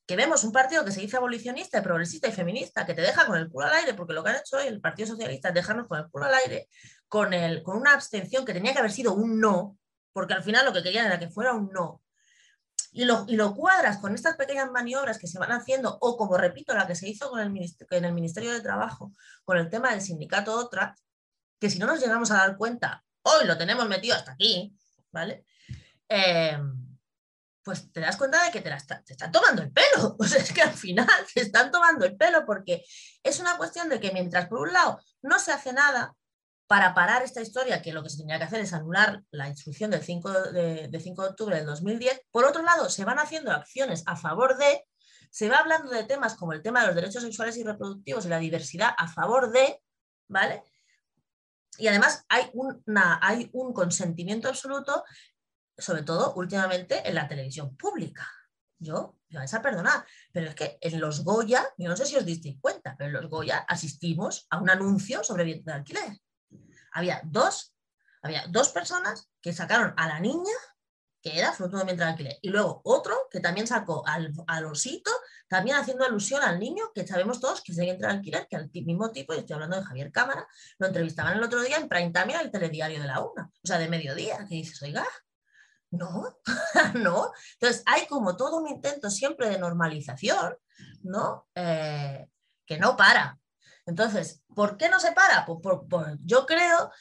que vemos un partido que se dice abolicionista, progresista y feminista, que te deja con el culo al aire, porque lo que han hecho hoy el Partido Socialista es dejarnos con el culo al aire, con, el, con una abstención que tenía que haber sido un no, porque al final lo que querían era que fuera un no, y lo, cuadras con estas pequeñas maniobras que se van haciendo, o como repito, la que se hizo con el en el Ministerio de Trabajo, con el tema del sindicato otra, que si no nos llegamos a dar cuenta, hoy lo tenemos metido hasta aquí, ¿vale? Em, pues te das cuenta de que te, está, te están tomando el pelo. O sea, es que al final te están tomando el pelo porque es una cuestión de que mientras por un lado no se hace nada, para parar esta historia, que lo que se tenía que hacer es anular la instrucción del 5 de, 5 de octubre del 2010. Por otro lado, se van haciendo acciones a favor de, se va hablando de temas como el tema de los derechos sexuales y reproductivos y la diversidad a favor de, ¿vale? Y además hay, una, hay un consentimiento absoluto, sobre todo últimamente en la televisión pública. Yo, me vais a perdonar, pero es que en los Goya, yo no sé si os disteis cuenta, pero en los Goya asistimos a un anuncio sobre vientre de alquiler había dos, había dos personas que sacaron a la niña, que era fruto de mientras alquiler, y luego otro que también sacó al, osito, también haciendo alusión al niño, que sabemos todos que es de vientre alquiler, que al mismo tipo, y estoy hablando de Javier Cámara, lo entrevistaban el otro día en prime time el telediario de la una, o sea, de mediodía, que dices, oiga, no, no. Entonces hay como todo un intento siempre de normalización, ¿no? Eh, que no para. Entonces, ¿por qué no se para? Pues yo creo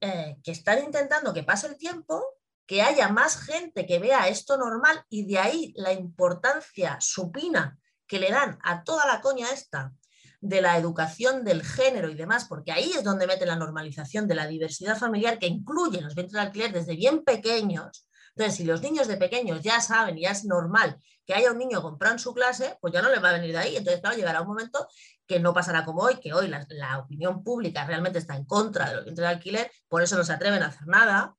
eh, que están intentando que pase el tiempo, que haya más gente que vea esto normal y de ahí la importancia supina que le dan a toda la coña esta de la educación del género y demás, porque ahí es donde mete la normalización de la diversidad familiar que incluye los vientres de alquiler desde bien pequeños. Entonces, si los niños de pequeños ya saben, ya es normal que haya un niño comprando en su clase, pues ya no le va a venir de ahí. Entonces, claro, llegará un momento que no pasará como hoy, que hoy la, opinión pública realmente está en contra de los vientres de alquiler, por eso no se atreven a hacer nada.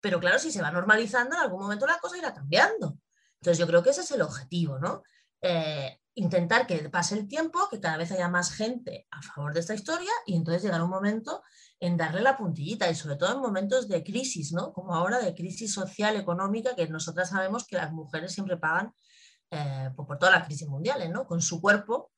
Pero claro, si se va normalizando, en algún momento la cosa irá cambiando. Entonces, yo creo que ese es el objetivo, ¿no? Eh, intentar que pase el tiempo, que cada vez haya más gente a favor de esta historia y entonces llegar un momento en darle la puntillita y sobre todo en momentos de crisis, ¿no? Como ahora de crisis social, económica, que nosotras sabemos que las mujeres siempre pagan eh, por, todas las crisis mundiales, ¿no? Con su cuerpo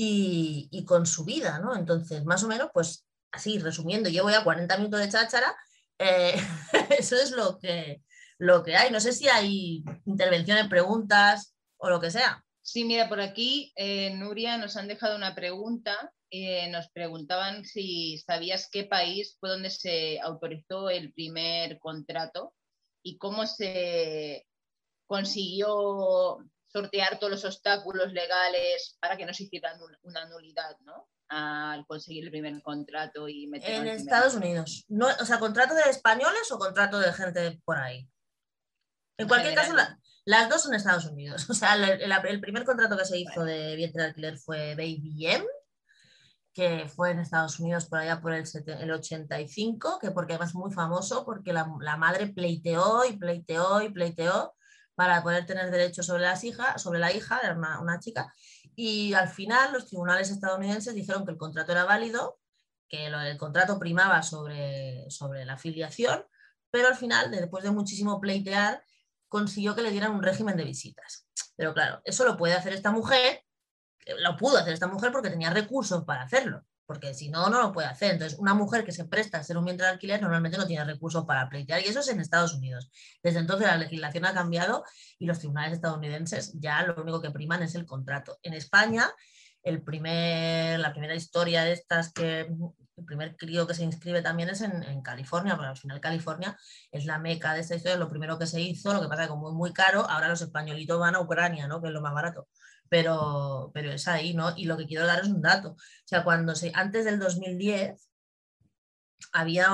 y, con su vida, ¿no? Entonces, más o menos, pues así, resumiendo, llevo ya 40 minutos de cháchara, eh, eso es lo que, lo que hay. No sé si hay intervenciones, preguntas o lo que sea. Sí, mira, por aquí, eh, Nuria, nos han dejado una pregunta eh, nos preguntaban si sabías qué país fue donde se autorizó el primer contrato y cómo se consiguió sortear todos los obstáculos legales para que no se hiciera una nulidad, ¿no? Al conseguir el primer contrato y meter En Estados Unidos. No, o sea, ¿contrato de españoles o contrato de gente por ahí? En, cualquier caso, las dos son Estados Unidos. O sea, el, primer contrato que se hizo de vientre de alquiler fue Baby M que fue en Estados Unidos por allá por el, el 85, que porque además es muy famoso, porque la, madre pleiteó y pleiteó y pleiteó para poder tener derecho sobre, las sobre la hija, era una, chica, y al final los tribunales estadounidenses dijeron que el contrato era válido, que el contrato primaba sobre, sobre la afiliación, pero al final, después de muchísimo pleitear, consiguió que le dieran un régimen de visitas. Pero claro, eso lo puede hacer esta mujer lo pudo hacer esta mujer porque tenía recursos para hacerlo, porque si no, no lo puede hacer. Entonces, una mujer que se presta a ser un vientre de alquiler normalmente no tiene recursos para pleitear, y eso es en Estados Unidos. Desde entonces la legislación ha cambiado y los tribunales estadounidenses ya lo único que priman es el contrato. En España, el primer, la primera historia de estas que, el primer crío que se inscribe también es en, California, pero al final California es la meca de esta historia, lo primero que se hizo, lo que pasa es que como es muy caro, ahora los españolitos van a Ucrania, ¿no? que es lo más barato, pero, pero es ahí, ¿no? Y lo que quiero dar es un dato, o sea, cuando se, antes del 2010 había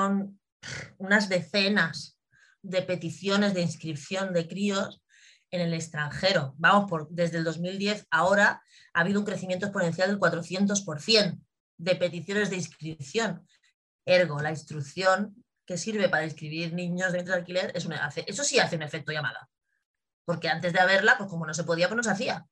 unas decenas de peticiones de inscripción de críos en el extranjero. Vamos, por, desde el 2010 ahora ha habido un crecimiento exponencial del 400% de peticiones de inscripción. Ergo, la instrucción que sirve para inscribir niños dentro de alquiler, es eso sí hace un efecto llamada. Porque antes de haberla, pues como no se podía, pues no se hacía.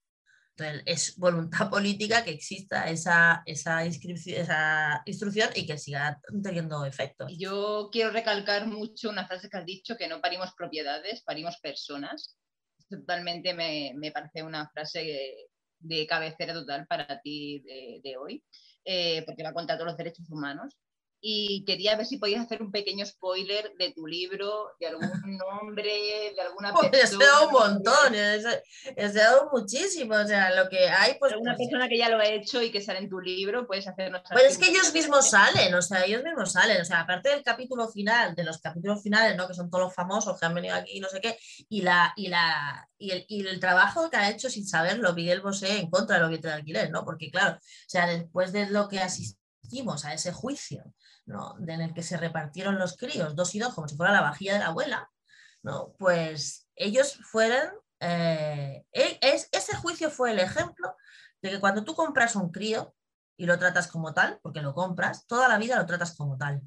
Entonces, es voluntad política que exista esa, esa, esa instrucción y que siga teniendo efecto. Yo quiero recalcar mucho una frase que has dicho, que no parimos propiedades, parimos personas. Totalmente me, me parece una frase de cabecera total para ti de, hoy. Eh, porque va contra todos los derechos humanos. Y quería ver si podías hacer un pequeño spoiler de tu libro, de algún nombre, de alguna persona. He deseado un montón, he deseado muchísimo. O sea, lo que hay, pues. Alguna pues, persona que ya lo ha hecho y que sale en tu libro, puedes hacernos. Pues es que ellos mismos salen, o sea, ellos mismos salen. O sea, aparte del capítulo final, de los capítulos finales, ¿no? Que son todos los famosos que han venido aquí y no sé qué, y la, y la, y el, y el, trabajo que ha hecho sin saberlo Miguel Bosé en contra de los bienes de alquiler, ¿no? Porque claro, o sea, después de lo que asistimos a ese juicio en el que se repartieron los críos, dos y dos, como si fuera la vajilla de la abuela, ¿no? pues ellos fueron, eh, e, es, ese juicio fue el ejemplo de que cuando tú compras un crío y lo tratas como tal, porque lo compras, toda la vida lo tratas como tal.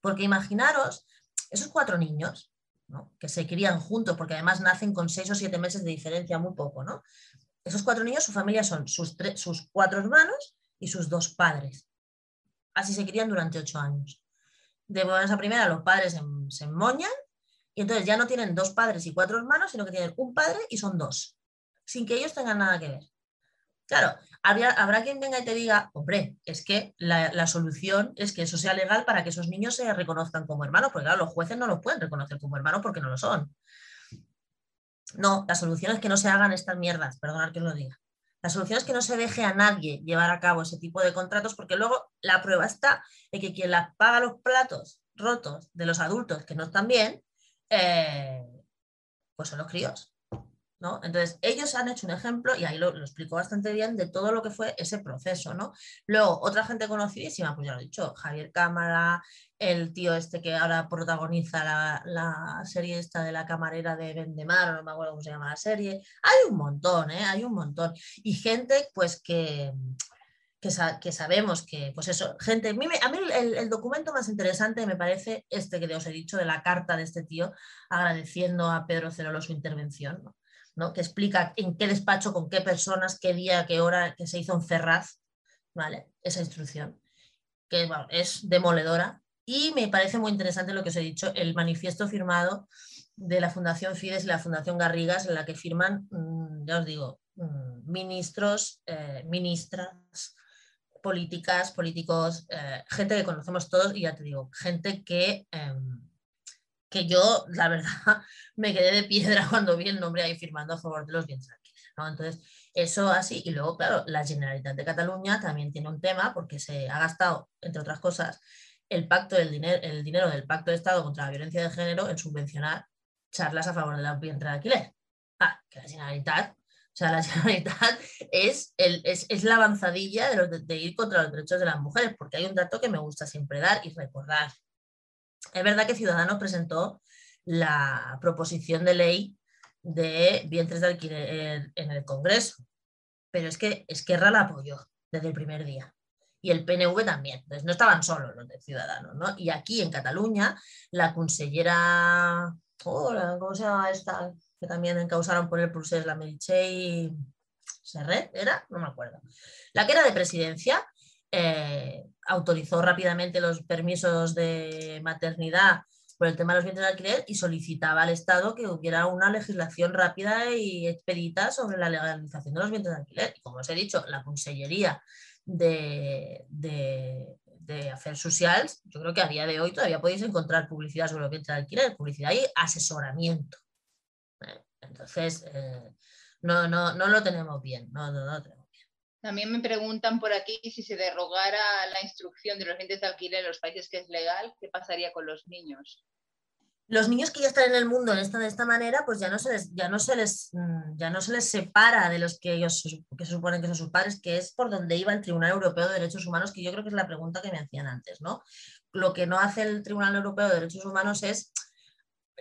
Porque imaginaros esos cuatro niños, que se crían juntos, porque además nacen con seis o siete meses de diferencia, muy poco, ¿no? Esos cuatro niños, su familia son sus, sus cuatro hermanos y sus dos padres así se crían durante ocho años. De buenas a primera, los padres se, moñan y entonces ya no tienen dos padres y cuatro hermanos, sino que tienen un padre y son dos, sin que ellos tengan nada que ver. Claro, habrá quien venga y te diga, hombre, es que la, solución es que eso sea legal para que esos niños se reconozcan como hermanos, porque claro, los jueces no los pueden reconocer como hermanos porque no lo son. No, la solución es que no se hagan estas mierdas, perdonad que os lo diga. La solución es que no se deje a nadie llevar a cabo ese tipo de contratos porque luego la prueba está en que quien las paga los platos rotos de los adultos que no están bien, eh, pues son los críos. ¿No? Entonces, ellos han hecho un ejemplo, y ahí lo, lo, explico bastante bien, de todo lo que fue ese proceso. ¿no? Luego, otra gente conocidísima, pues ya lo he dicho, Javier Cámara, el tío este que ahora protagoniza la, serie esta de la camarera de Vendemar, no me acuerdo cómo se llama la serie. Hay un montón, ¿eh? hay un montón. Y gente, pues que... Que, sabemos que, pues eso, gente, a mí, el, documento más interesante me parece este que os he dicho, de la carta de este tío agradeciendo a Pedro Cerolo su intervención. Que explica en qué despacho, con qué personas, qué día, qué hora, que se hizo en Ferraz, ¿vale? Esa instrucción, que es demoledora y me parece muy interesante lo que os he dicho, el manifiesto firmado de la Fundación Fides y la Fundación Garrigas, en la que firman, mm, ya os digo, mm, ministros, eh, ministras, políticas, políticos, eh, gente que conocemos todos y ya te digo, gente que, em, que yo, la verdad, me quedé de piedra cuando vi el nombre ahí firmando a favor de los bienes ¿no? Entonces, eso así. Y luego, claro, la Generalitat de Cataluña también tiene un tema porque se ha gastado, entre otras cosas, el, pacto del dinero, el dinero del Pacto de Estado contra la Violencia de Género en subvencionar charlas a favor de la vientre de alquiler. Ah, que la Generalitat, o sea, la Generalitat es, el, es, la avanzadilla de, ir contra los derechos de las mujeres, porque hay un dato que me gusta siempre dar y recordar. Es verdad que Ciudadanos presentó la proposición de ley de vientres de alquiler en el Congreso, pero es que Esquerra la apoyó desde el primer día y el PNV también. Entonces no estaban solos los de Ciudadanos. ¿no? Y aquí en Cataluña, la consellera, ¿cómo se llama esta? Que también encausaron por el procés, la Meritxell Serret, ¿era? No me acuerdo. La que era de presidencia eh, autorizó rápidamente los permisos de maternidad por el tema de los bienes de alquiler y solicitaba al Estado que hubiera una legislación rápida y expedita sobre la legalización de los bienes de alquiler. Y como os he dicho, la Consellería de, de, hacer socials, yo creo que a día de hoy todavía podéis encontrar publicidad sobre los bienes de alquiler, publicidad y asesoramiento. ¿eh? Entonces, eh, no, no, no, lo tenemos bien, no, no, lo tenemos. También me preguntan por aquí si se derogara la instrucción de los vientres de alquiler en los países que es legal, ¿qué pasaría con los niños? Los niños que ya están en el mundo de esta manera, pues ya no se les, ya no se les, mm, ya no se les separa de los que ellos que se suponen que son sus padres, que es por donde iba el Tribunal Europeo de Derechos Humanos, que yo creo que es la pregunta que me hacían antes, ¿no? Lo que no hace el Tribunal Europeo de Derechos Humanos es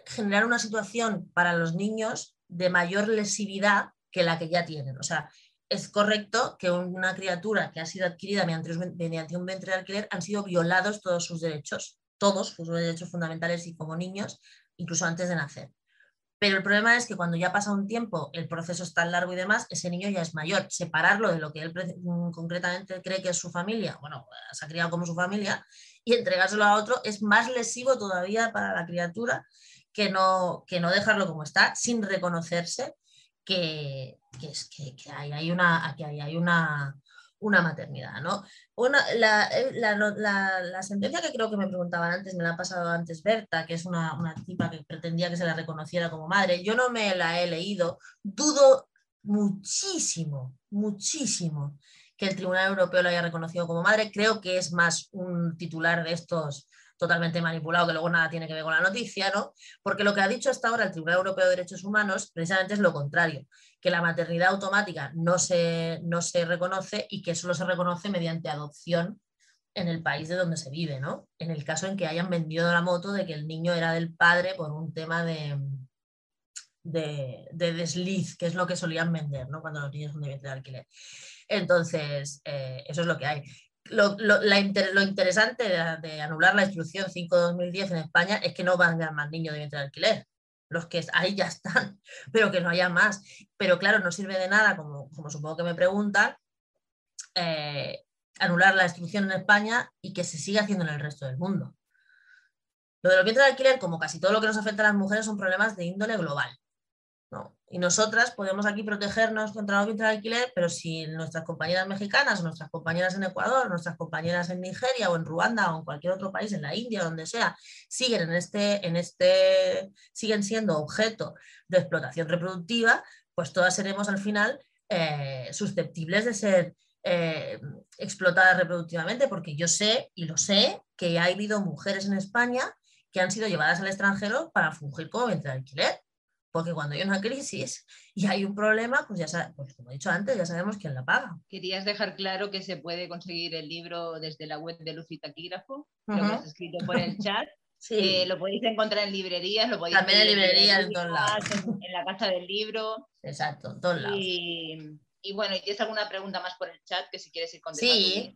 generar una situación para los niños de mayor lesividad que la que ya tienen. O sea, es correcto que una criatura que ha sido adquirida mediante un vientre de alquiler han sido violados todos sus derechos, todos sus derechos fundamentales y como niños, incluso antes de nacer. Pero el problema es que cuando ya pasa un tiempo, el proceso es tan largo y demás, ese niño ya es mayor. Separarlo de lo que él mm, concretamente cree que es su familia, bueno, se ha criado como su familia, y entregárselo a otro es más lesivo todavía para la criatura que no, que no dejarlo como está, sin reconocerse que, que, hay, una, que hay, una, una maternidad. ¿no? la, la, sentencia que creo que me preguntaban antes, me la ha pasado antes Berta, que es una, una tipa que pretendía que se la reconociera como madre, yo no me la he leído, dudo muchísimo, muchísimo que el Tribunal Europeo lo haya reconocido como madre, creo que es más un titular de estos totalmente manipulado, que luego nada tiene que ver con la noticia, ¿no? Porque lo que ha dicho hasta ahora el Tribunal Europeo de Derechos Humanos precisamente es lo contrario, que la maternidad automática no se, no se reconoce y que solo se reconoce mediante adopción en el país de donde se vive, ¿no? En el caso en que hayan vendido la moto de que el niño era del padre por un tema de, de, desliz, que es lo que solían vender, ¿no? Cuando los niños son de de alquiler. Entonces, eh, eso es lo que hay lo, interesante de, anular la instrucción 5-2010 en España es que no van a más niños de vientre de alquiler. Los que ahí ya están, pero que no haya más. Pero claro, no sirve de nada, como, como supongo que me preguntan, eh, anular la instrucción en España y que se siga haciendo en el resto del mundo. Lo de los vientres de alquiler, como casi todo lo que nos afecta a las mujeres, son problemas de índole global. Y nosotras podemos aquí protegernos contra los vientres de alquiler, pero si nuestras compañeras mexicanas, nuestras compañeras en Ecuador, nuestras compañeras en Nigeria o en Ruanda o en cualquier otro país, en la India, donde sea, siguen en este, en este, siguen siendo objeto de explotación reproductiva, pues todas seremos al final eh, susceptibles de ser eh, explotadas reproductivamente, porque yo sé, y lo sé, que ha habido mujeres en España que han sido llevadas al extranjero para fungir como vientre de alquiler porque cuando hay una crisis y hay un problema, pues ya pues como he dicho antes, ya sabemos quién la paga. Querías dejar claro que se puede conseguir el libro desde la web de Luz y Taquígrafo, lo hemos escrito por el chat. Sí. Eh, lo podéis encontrar en librerías, lo podéis También en librerías, en todos lados. En, la casa del libro. Exacto, en todos lados. Y, y bueno, ¿y tienes alguna pregunta más por el chat que si quieres ir contestando? Sí,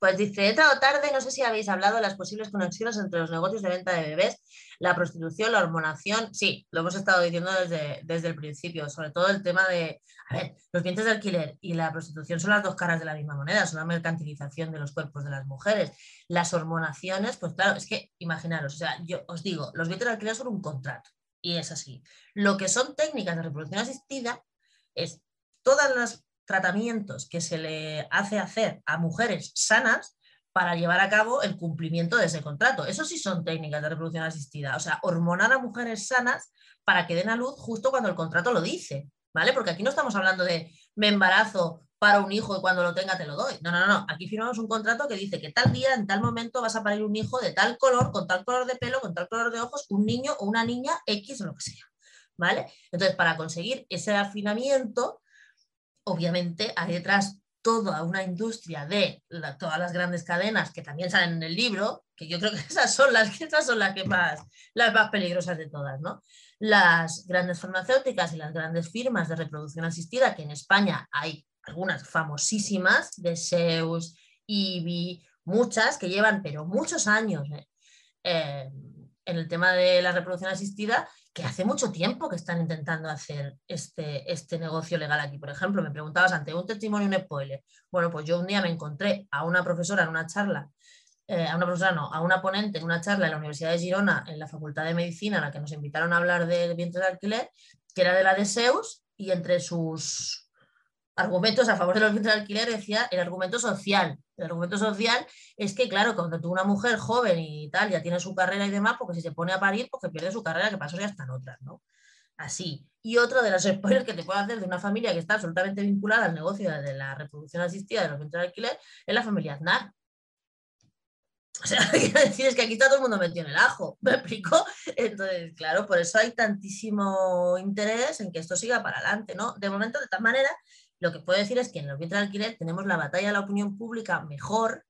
pues dice, he o tarde, no sé si habéis hablado de las posibles conexiones entre los negocios de venta de bebés, la prostitución, la hormonación. Sí, lo hemos estado diciendo desde, desde el principio, sobre todo el tema de, a ver, los vientres de alquiler y la prostitución son las dos caras de la misma moneda, son la mercantilización de los cuerpos de las mujeres. Las hormonaciones, pues claro, es que imaginaros, o sea, yo os digo, los vientres de alquiler son un contrato y es así. Lo que son técnicas de reproducción asistida es todas las tratamientos que se le hace hacer a mujeres sanas para llevar a cabo el cumplimiento de ese contrato. Eso sí son técnicas de reproducción asistida, o sea, hormonar a mujeres sanas para que den a luz justo cuando el contrato lo dice, ¿vale? Porque aquí no estamos hablando de me embarazo para un hijo y cuando lo tenga te lo doy. No, no, no, aquí firmamos un contrato que dice que tal día, en tal momento vas a parir un hijo de tal color, con tal color de pelo, con tal color de ojos, un niño o una niña X o lo que sea, ¿vale? Entonces, para conseguir ese afinamiento, obviamente hay detrás toda una industria de todas las grandes cadenas que también salen en el libro, que yo creo que esas son las, que son las que más, las más peligrosas de todas, ¿no? Las grandes farmacéuticas y las grandes firmas de reproducción asistida, que en España hay algunas famosísimas, de Zeus, IBI, muchas que llevan, pero muchos años ¿eh? Eh, en el tema de la reproducción asistida que hace mucho tiempo que están intentando hacer este, este negocio legal aquí. Por ejemplo, me preguntabas ante un testimonio, un spoiler. Bueno, pues yo un día me encontré a una profesora en una charla, eh, a una profesora no, a una ponente en una charla en la Universidad de Girona, en la Facultad de Medicina, en la que nos invitaron a hablar del vientre de alquiler, que era de la de Zeus, y entre sus argumentos a favor de los vientres de alquiler decía el argumento social. El argumento social es que, claro, cuando tú una mujer joven y tal ya tiene su carrera y demás, porque si se pone a parir, porque pierde su carrera, que pasó ya están otras, ¿no? así. Y otro de los spoilers que te puedo hacer de una familia que está absolutamente vinculada al negocio de la reproducción asistida de los vientres de alquiler es la familia Aznar. O sea, quiero decir, es que aquí está todo el mundo metido en el ajo, ¿me explico? Entonces, claro, por eso hay tantísimo interés en que esto siga para adelante, ¿no? De momento, de tal manera, lo que puedo decir es que en los vientres de alquiler tenemos la batalla de la opinión pública mejor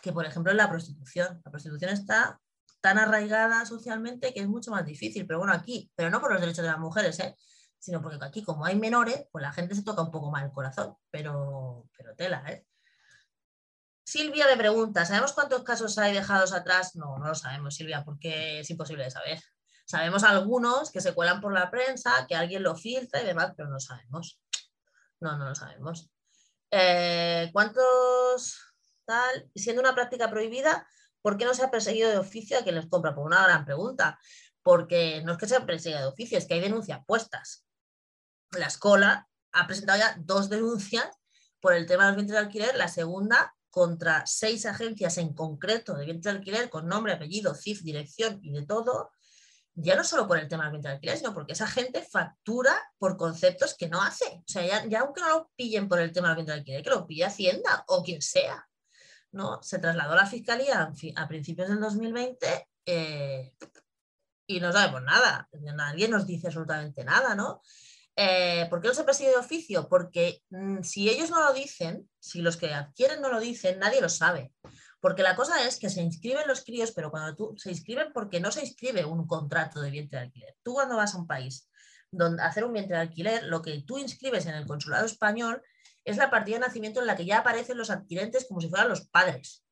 que, por ejemplo, en la prostitución. La prostitución está tan arraigada socialmente que es mucho más difícil, pero bueno, aquí, pero no por los derechos de las mujeres, ¿eh? sino porque aquí, como hay menores, pues la gente se toca un poco más el corazón, pero, pero tela, ¿eh? Silvia me pregunta, ¿sabemos cuántos casos hay dejados atrás? No, no lo sabemos, Silvia, porque es imposible de saber. Sabemos algunos que se cuelan por la prensa, que alguien lo filtra y demás, pero no sabemos. No, no lo sabemos. Eh, ¿Cuántos tal? Siendo una práctica prohibida, ¿por qué no se ha perseguido de oficio a quien les compra? Por una gran pregunta. Porque no es que se ha perseguido de oficio, es que hay denuncias puestas. La escuela ha presentado ya dos denuncias por el tema de los vientres de alquiler. La segunda contra seis agencias en concreto de vientre de alquiler con nombre, apellido, CIF, dirección y de todo, ya no solo por el tema del vientre de alquiler, sino porque esa gente factura por conceptos que no hace. O sea, ya, aunque no lo pillen por el tema del vientre de alquiler, que lo pille Hacienda o quien sea. ¿no? Se trasladó a la Fiscalía a principios del 2020 eh, y no sabemos nada. Nadie nos dice absolutamente nada, ¿no? Eh, ¿Por qué no se persigue de oficio? Porque mm, si ellos no lo dicen, si los que adquieren no lo dicen, nadie lo sabe. Porque la cosa es que se inscriben los críos, pero cuando tú se inscriben porque no se inscribe un contrato de vientre de alquiler. Tú cuando vas a un país donde hacer un vientre de alquiler, lo que tú inscribes en el consulado español es la partida de nacimiento en la que ya aparecen los adquirentes como si fueran los padres.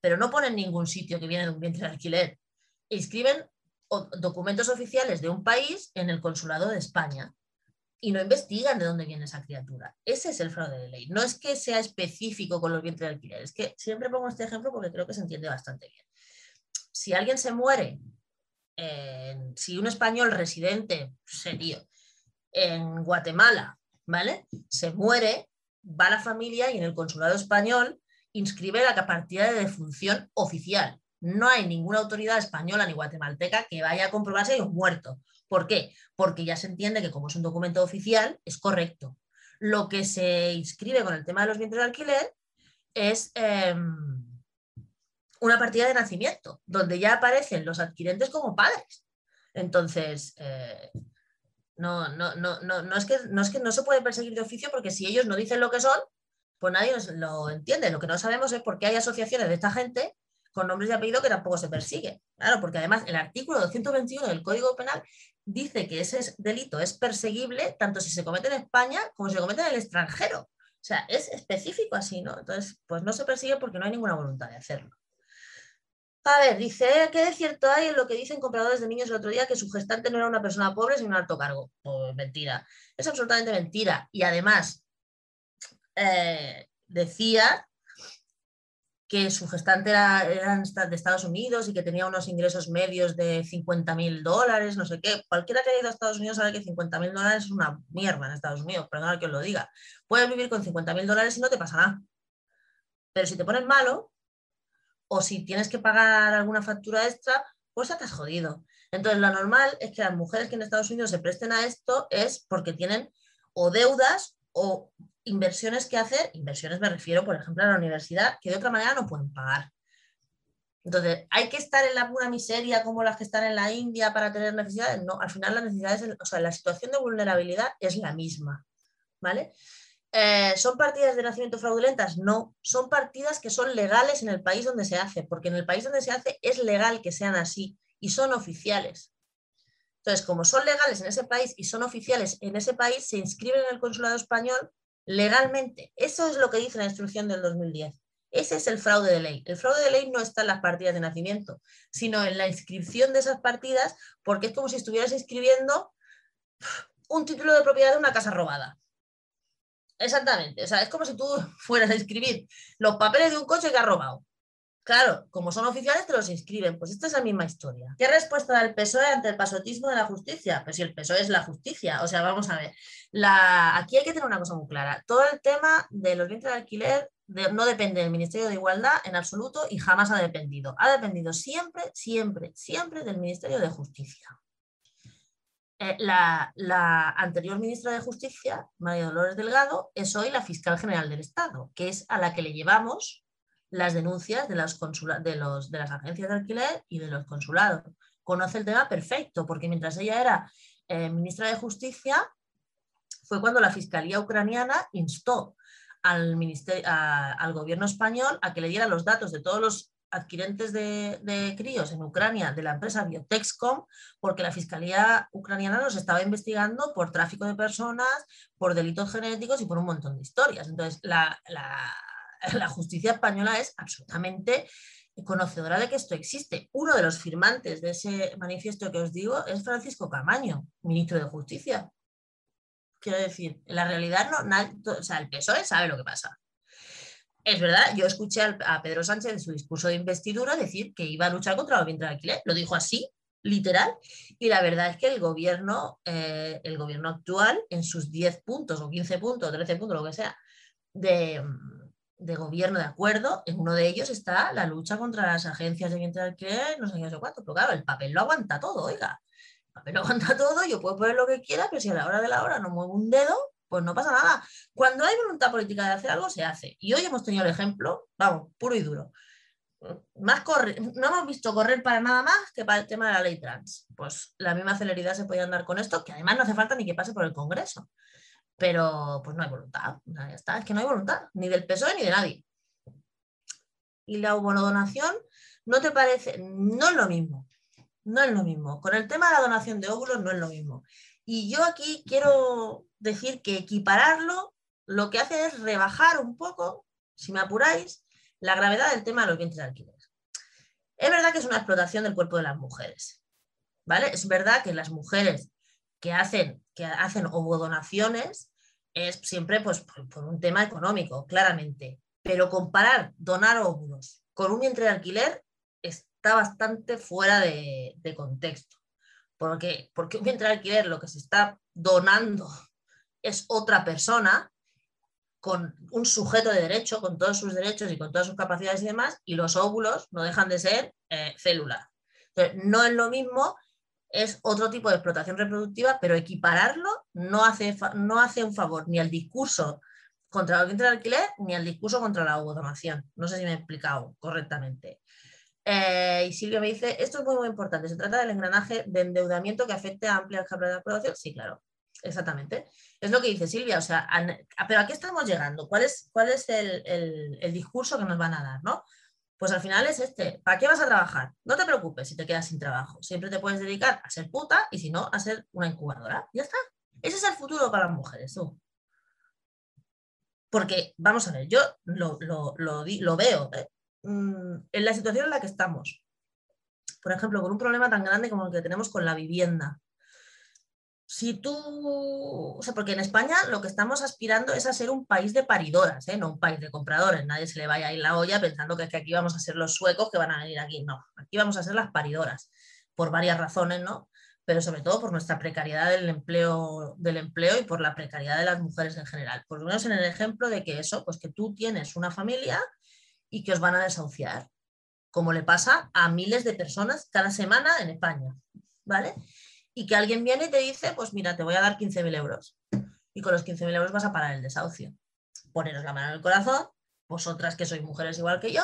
Pero no ponen ningún sitio que viene de un vientre de alquiler. Inscriben documentos oficiales de un país en el consulado de España y no investigan de dónde viene esa criatura. Ese es el fraude de ley. No es que sea específico con los vientres de alquiler, es que siempre pongo este ejemplo porque creo que se entiende bastante bien. Si alguien se muere, si un español residente, serio, en Guatemala, ¿vale? Se muere, va a la familia y en el consulado español inscribe la partida de defunción oficial. No hay ninguna autoridad española ni guatemalteca que vaya a comprobarse si hay un muerto. ¿Por qué? Porque ya se entiende que como es un documento oficial, es correcto. Lo que se inscribe con el tema de los bienes de alquiler es em, una partida de nacimiento, donde ya aparecen los adquirentes como padres. Entonces, eh, no, no, no, no, es que, no es que no se puede perseguir de oficio porque si ellos no dicen lo que son, pues nadie lo entiende. Lo que no sabemos es por qué hay asociaciones de esta gente con nombres y apellidos que tampoco se persigue. Claro, porque además el artículo 221 del Código Penal dice que ese delito es perseguible tanto si se comete en España como si se comete en el extranjero. O sea, es específico así, ¿no? Entonces, pues no se persigue porque no hay ninguna voluntad de hacerlo. A ver, dice, ¿qué de cierto hay en lo que dicen compradores de niños el otro día que su gestante no era una persona pobre sino un alto cargo? Pues mentira. Es absolutamente mentira. Y además, eh, decía que su gestante era, de Estados Unidos y que tenía unos ingresos medios de 50 mil dólares, no sé qué. Cualquiera que haya ido a Estados Unidos sabe que 50 mil dólares es una mierda en Estados Unidos, perdona que os lo diga. Puedes vivir con 50 mil dólares y no te pasa nada. Pero si te pones malo o si tienes que pagar alguna factura extra, pues ya te has jodido. Entonces, lo normal es que las mujeres que en Estados Unidos se presten a esto es porque tienen o deudas o inversiones que hacer, inversiones me refiero, por ejemplo, a la universidad, que de otra manera no pueden pagar. Entonces, ¿hay que estar en la pura miseria como las que están en la India para tener necesidades? No, al final las necesidades, o sea, la situación de vulnerabilidad es la misma, ¿vale? Eh, ¿Son partidas de nacimiento fraudulentas? No, son partidas que son legales en el país donde se hace, porque en el país donde se hace es legal que sean así y son oficiales. Entonces, como son legales en ese país y son oficiales en ese país, se inscriben en el consulado español legalmente. Eso es lo que dice la instrucción del 2010. Ese es el fraude de ley. El fraude de ley no está en las partidas de nacimiento, sino en la inscripción de esas partidas, porque es como si estuvieras inscribiendo un título de propiedad de una casa robada. Exactamente. O sea, es como si tú fueras a inscribir los papeles de un coche que has robado. Claro, como son oficiales te los inscriben. Pues esta es la misma historia. ¿Qué respuesta da el PSOE ante el pasotismo de la justicia? Pues si el PSOE es la justicia. O sea, vamos a ver. La... Aquí hay que tener una cosa muy clara. Todo el tema de los bienes de alquiler no depende del Ministerio de Igualdad en absoluto y jamás ha dependido. Ha dependido siempre, siempre, siempre del Ministerio de Justicia. eh, la, anterior ministra de Justicia, María Dolores Delgado, es hoy la fiscal general del Estado, que es a la que le llevamos las denuncias de las, de, los, de las agencias de alquiler y de los consulados. Conoce el tema perfecto, porque mientras ella era eh, ministra de Justicia, fue cuando la Fiscalía ucraniana instó al, al gobierno español a que le diera los datos de todos los adquirentes de, críos en Ucrania de la empresa Biotexcom, porque la Fiscalía ucraniana nos estaba investigando por tráfico de personas, por delitos genéticos y por un montón de historias. Entonces, la justicia española es absolutamente conocedora de que esto existe. Uno de los firmantes de ese manifiesto que os digo es Francisco Camaño, ministro de Justicia. Quiero decir, en la realidad no, o sea, el PSOE sabe lo que pasa. Es verdad, yo escuché a Pedro Sánchez en su discurso de investidura decir que iba a luchar contra el vientre de alquiler, lo dijo así, literal, y la verdad es que el gobierno, eh, el gobierno actual, en sus 10 puntos o 15 puntos, o 13 puntos, lo que sea, de, gobierno de acuerdo, en uno de ellos está la lucha contra las agencias de vientre de alquiler, no sé qué, sé cuánto, pero claro, el papel lo aguanta todo, oiga, el papel lo aguanta todo, yo puedo poner lo que quiera, pero si a la hora de la hora no muevo un dedo, pues no pasa nada. Cuando hay voluntad política de hacer algo, se hace. Y hoy hemos tenido el ejemplo, vamos, puro y duro. Más corre, no hemos visto correr para nada más que para el tema de la ley trans. Pues la misma celeridad se puede andar con esto, que además no hace falta ni que pase por el Congreso. Pero pues no hay voluntad, ya está, es que no hay voluntad, ni del PSOE ni de nadie. Y la donación, ¿no te parece? No es lo mismo, no es lo mismo. Con el tema de la donación de óvulos no es lo mismo. Y yo aquí quiero decir que equipararlo lo que hace es rebajar un poco, si me apuráis, la gravedad del tema de los vientres de alquiler. Es verdad que es una explotación del cuerpo de las mujeres, ¿vale? Es verdad que las mujeres que hacen, hacen ovodonaciones es siempre pues, por, un tema económico, claramente. Pero comparar donar óvulos con un vientre de alquiler está bastante fuera de, contexto. Porque, porque un vientre de alquiler lo que se está donando es otra persona con un sujeto de derecho, con todos sus derechos y con todas sus capacidades y demás, y los óvulos no dejan de ser eh. Entonces, no es lo mismo, es otro tipo de explotación reproductiva, pero equipararlo no hace, no hace un favor ni al discurso contra el vientre de alquiler ni al discurso contra la ovodonación. No sé si me he explicado correctamente. Eh, y Silvia me dice, esto es muy, muy importante, se trata del engranaje de endeudamiento que afecte a amplias capas de aprobación. Sí, claro, exactamente. Es lo que dice Silvia, o sea, pero ¿a qué estamos llegando? ¿Cuál es, cuál es el, discurso que nos van a dar? ¿no? Pues al final es este, ¿para qué vas a trabajar? No te preocupes si te quedas sin trabajo, siempre te puedes dedicar a ser puta y si no, a ser una incubadora. Ya está. Ese es el futuro para las mujeres, tú. Porque, vamos a ver, yo lo, veo ¿eh? mm, en la situación en la que estamos. Por ejemplo, con un problema tan grande como el que tenemos con la vivienda si tú, o sea, porque en España lo que estamos aspirando es a ser un país de paridoras, ¿eh? no un país de compradores. Nadie se le vaya a ir la olla pensando que, que aquí vamos a ser los suecos que van a venir aquí. No, aquí vamos a ser las paridoras, por varias razones, ¿no? Pero sobre todo por nuestra precariedad del empleo, del empleo y por la precariedad de las mujeres en general. Por lo menos en el ejemplo de que eso, pues que tú tienes una familia y que os van a desahuciar, como le pasa a miles de personas cada semana en España, ¿vale? Y que alguien viene y te dice, pues mira, te voy a dar 15.000 euros. Y con los 15.000 euros vas a parar el desahucio. Poneros la mano en el corazón, vosotras que sois mujeres igual que yo,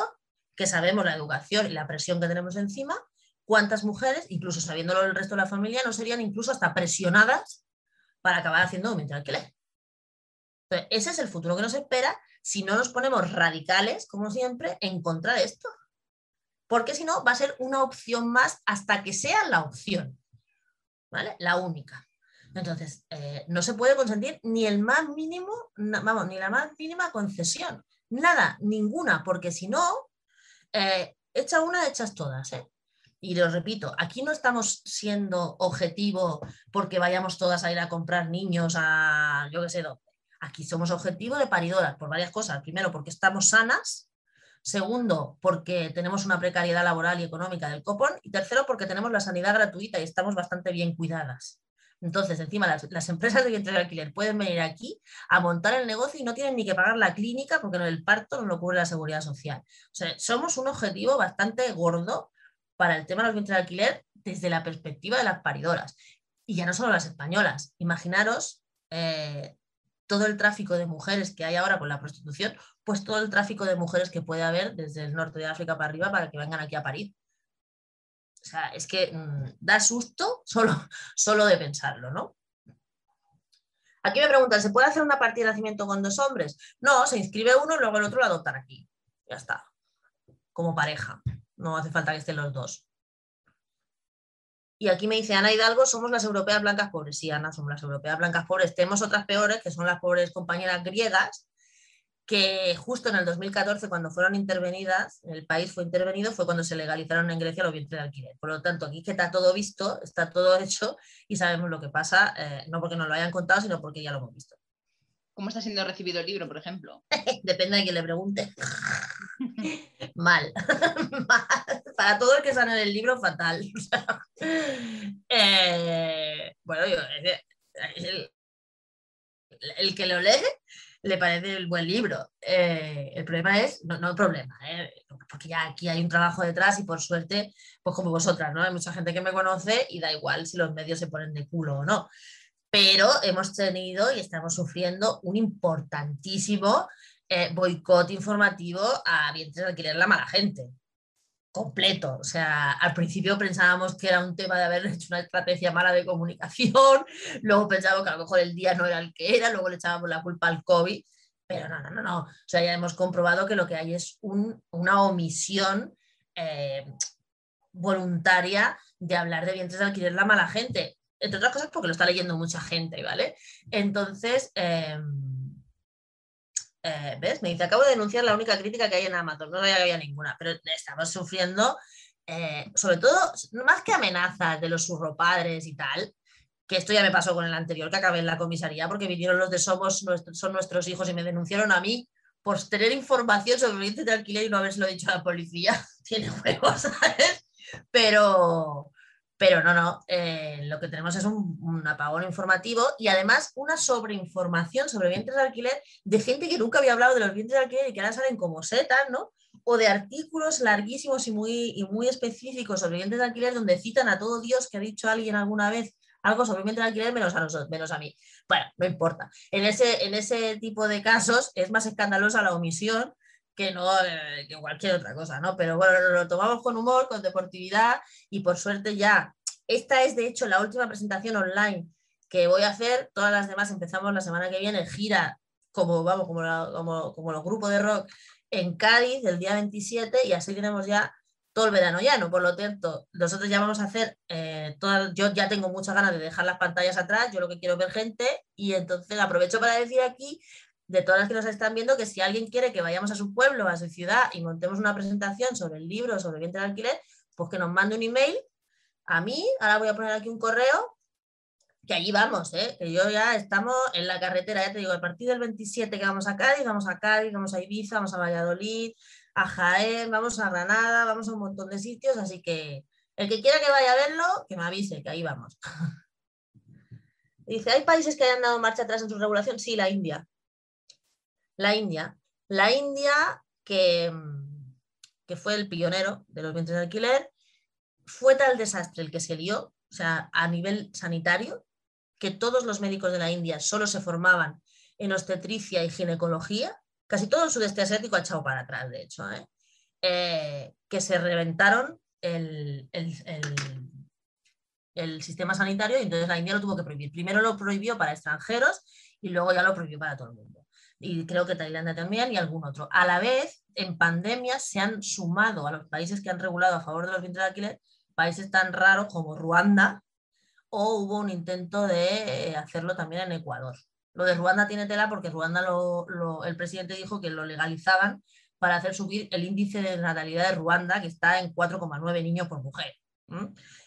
que sabemos la educación y la presión que tenemos encima, cuántas mujeres, incluso sabiéndolo el resto de la familia, no serían incluso hasta presionadas para acabar haciendo un alquiler. Entonces, ese es el futuro que nos espera si no nos ponemos radicales, como siempre, en contra de esto. Porque si no, va a ser una opción más hasta que sea la opción. La única. Entonces, eh, no se puede consentir ni el más mínimo, vamos, ni la más mínima concesión. Nada, ninguna, porque si no, eh, una, echas todas. ¿eh? Y lo repito, aquí no estamos siendo objetivo porque vayamos todas a ir a comprar niños a, yo qué sé, dónde. Aquí somos objetivo de paridoras por varias cosas. Primero, porque estamos sanas Segundo, porque tenemos una precariedad laboral y económica del copón. Y tercero, porque tenemos la sanidad gratuita y estamos bastante bien cuidadas. Entonces, encima, las, empresas de vientre de alquiler pueden venir aquí a montar el negocio y no tienen ni que pagar la clínica porque el parto no lo cubre la seguridad social. O sea, somos un objetivo bastante gordo para el tema de los vientres de alquiler desde la perspectiva de las paridoras. Y ya no solo las españolas. Imaginaros eh, todo el tráfico de mujeres que hay ahora con la prostitución, pues todo el tráfico de mujeres que puede haber desde el norte de África para arriba para que vengan aquí a París. O sea, es que mm, da susto solo, solo de pensarlo, ¿no? Aquí me preguntan, ¿se puede hacer una partida de nacimiento con dos hombres? No, se inscribe uno y luego el otro lo adoptan aquí. Ya está. Como pareja. No hace falta que estén los dos. Y aquí me dice Ana Hidalgo, somos las europeas blancas pobres. Sí, Ana, somos las europeas blancas pobres. Tenemos otras peores, que son las pobres compañeras griegas, que justo en el 2014, cuando fueron intervenidas, el país fue intervenido, fue cuando se legalizaron en Grecia los vientres de alquiler. Por lo tanto, aquí que está todo visto, está todo hecho y sabemos lo que pasa, eh, no porque nos lo hayan contado, sino porque ya lo hemos visto. ¿Cómo está siendo recibido el libro, por ejemplo? Depende de quien le pregunte. Mal. Para todo el que sale en el libro, fatal. Eh, bueno, yo, el, el que lo lee le parece el buen libro. Eh, el problema es, no, no problema, eh, porque ya aquí hay un trabajo detrás y por suerte, pues como vosotras, ¿no? Hay mucha gente que me conoce y da igual si los medios se ponen de culo o no. Pero hemos tenido y estamos sufriendo un importantísimo eh, boicot informativo a vientres de alquiler la mala gente completo. O sea, al principio pensábamos que era un tema de haber hecho una estrategia mala de comunicación, luego pensábamos que a lo mejor el día no era el que era, luego le echábamos la culpa al COVID, pero no, no, no, no. O sea, ya hemos comprobado que lo que hay es una omisión eh, voluntaria de hablar de vientres de alquiler la mala gente. Entre otras cosas porque lo está leyendo mucha gente, ¿vale? Entonces, em, eh, ¿ves? Me dice, acabo de denunciar la única crítica que hay en Amazon, no había ninguna, pero estamos sufriendo, eh, sobre todo, más que amenazas de los surropadres y tal, que esto ya me pasó con el anterior que acabé en la comisaría porque vinieron los de Somos, son nuestros hijos y me denunciaron a mí por tener información sobre índice de alquiler y no habérselo dicho a la policía. Tiene juegos, ¿sabes? Pero, pero no, no, eh, lo que tenemos es un, apagón informativo y además una sobreinformación sobre vientres de alquiler de gente que nunca había hablado de los vientres de alquiler y que ahora salen como setas, ¿no? O de artículos larguísimos y muy, y muy específicos sobre vientres de alquiler donde citan a todo Dios que ha dicho alguien alguna vez algo sobre vientres de alquiler menos a nosotros, menos a mí. Bueno, no importa. En ese, en ese tipo de casos es más escandalosa la omisión que no eh, que cualquier otra cosa, ¿no? Pero bueno, lo tomamos con humor, con deportividad y por suerte ya. Esta es de hecho la última presentación online que voy a hacer. Todas las demás empezamos la semana que viene, gira como vamos, como, como, como los grupos de rock en Cádiz el día 27 y así tenemos ya todo el verano ya, ¿no? Por lo tanto, nosotros ya vamos a hacer, eh, yo ya tengo muchas ganas de dejar las pantallas atrás, yo lo que quiero es ver gente y entonces aprovecho para decir aquí de todas las que nos están viendo, que si alguien quiere que vayamos a su pueblo, a su ciudad y montemos una presentación sobre el libro, sobre el vientre de alquiler, pues que nos mande un email a mí, ahora voy a poner aquí un correo, que allí vamos, ¿eh? que yo ya estamos en la carretera, ya te digo, a partir del 27 que vamos a Cádiz, vamos a Cádiz, vamos a Ibiza, vamos a Valladolid, a Jaén, vamos a Granada, vamos a un montón de sitios, así que el que quiera que vaya a verlo, que me avise, que ahí vamos. Dice, ¿hay países que hayan dado marcha atrás en su regulación? Sí, la India la India. La India, que, que fue el pionero de los vientres de alquiler, fue tal desastre el que se dio, o sea, a nivel sanitario, que todos los médicos de la India solo se formaban en obstetricia y ginecología, casi todo el sudeste asiático ha echado para atrás, de hecho, ¿eh? Eh, que se reventaron el, el, sistema sanitario y entonces la India lo tuvo que prohibir. Primero lo prohibió para extranjeros y luego ya lo prohibió para todo el mundo y creo que Tailandia también y algún otro. A la vez, en pandemia se han sumado a los países que han regulado a favor de los vientres de alquiler países tan raros como Ruanda o hubo un intento de eh, hacerlo también en Ecuador. Lo de Ruanda tiene tela porque Ruanda lo, el presidente dijo que lo legalizaban para hacer subir el índice de natalidad de Ruanda, que está en 4,9 niños por mujer.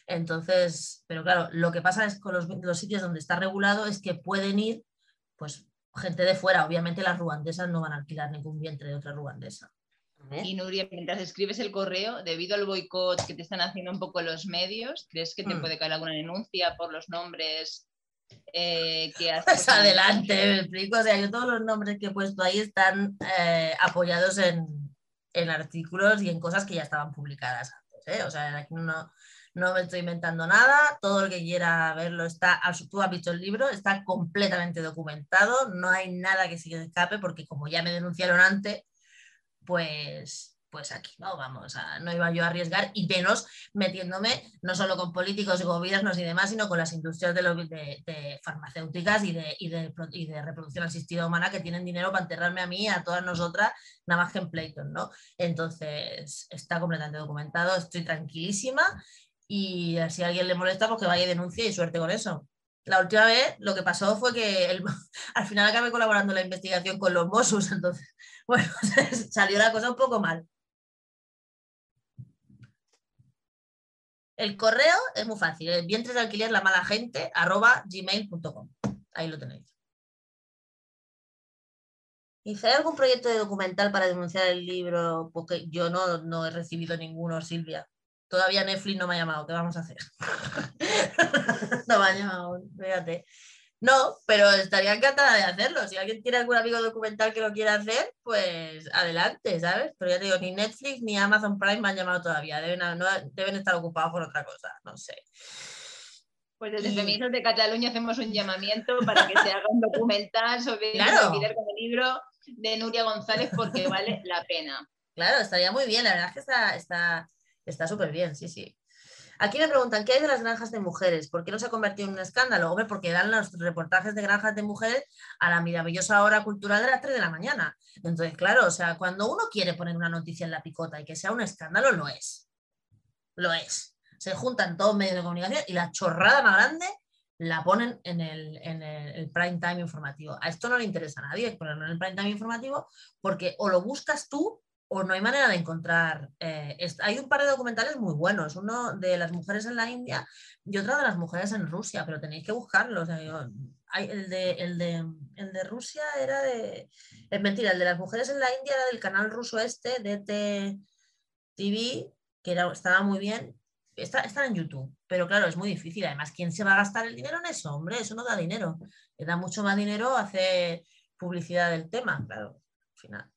Entonces, pero claro, lo que pasa es con los, los, sitios donde está regulado es que pueden ir pues gente de fuera. Obviamente las ruandesas no van a alquilar ningún vientre de otra ruandesa. Y Nuria, mientras escribes el correo, debido al boicot que te están haciendo un poco los medios, ¿crees que te mm. puede caer alguna denuncia por los nombres eh, que has Pues adelante, me explico. O sea, yo todos los nombres que he puesto ahí están eh, apoyados en, artículos y en cosas que ya estaban publicadas antes. ¿Eh? O sea, aquí no, no me estoy inventando nada, todo el que quiera verlo está, tú has visto el libro, está completamente documentado, no hay nada que se escape porque como ya me denunciaron antes, pues pues aquí no vamos a, no iba yo a arriesgar y menos metiéndome no solo con políticos y gobiernos y demás, sino con las industrias de, de, farmacéuticas y de, y, de, reproducción asistida humana que tienen dinero para enterrarme a mí y a todas nosotras, nada más que en Playton, ¿no? Entonces está completamente documentado, estoy tranquilísima y si a alguien le molesta, pues que vaya y denuncie y suerte con eso. La última vez lo que pasó fue que al final acabé colaborando en la investigación con los Mossos, entonces, bueno, salió la cosa un poco mal. El correo es muy fácil, es vientres de alquiler la mala gente arroba gmail.com. Ahí lo tenéis. ¿Y si hay algún proyecto de documental para denunciar el libro? Porque yo no, no he recibido ninguno, Silvia. Todavía Netflix no me ha llamado. ¿Qué vamos a hacer? no me ha llamado, fíjate. No, pero estaría encantada de hacerlo. Si alguien tiene algún amigo documental que lo quiera hacer, pues adelante, ¿sabes? Pero ya te digo, ni Netflix ni Amazon Prime me han llamado todavía. Deben, deben estar ocupados por otra cosa, no sé. Pues desde Feministas de Cataluña hacemos un llamamiento para que se haga un documental sobre claro. el con el libro de Nuria González porque vale la pena. Claro, estaría muy bien, la verdad es que está está súper bien, sí, sí. Aquí me preguntan, ¿qué hay de las granjas de mujeres? ¿Por qué no se ha convertido en un escándalo? Hombre, porque dan los reportajes de granjas de mujeres a la maravillosa hora cultural de las 3 de la mañana. Entonces, claro, o sea, cuando uno quiere poner una noticia en la picota y que sea un escándalo, lo es. Lo es. Se juntan todos medios de comunicación y la chorrada más grande la ponen en el, prime time informativo. A esto no le interesa a nadie ponerlo en el prime time informativo porque o lo buscas tú o no hay manera de encontrar. Eh, hay un par de documentales muy buenos, uno de las mujeres en la India y otro de las mujeres en Rusia, pero tenéis que buscarlos. el, de, el, de, el, de, Rusia era de... Es mentira, el de las mujeres en la India era del canal ruso este, DT TV, que era, estaba muy bien. Está, en YouTube, pero claro, es muy difícil. Además, ¿quién se va a gastar el dinero en eso? Hombre, eso no da dinero. Le da mucho más dinero hacer publicidad del tema, claro, al final.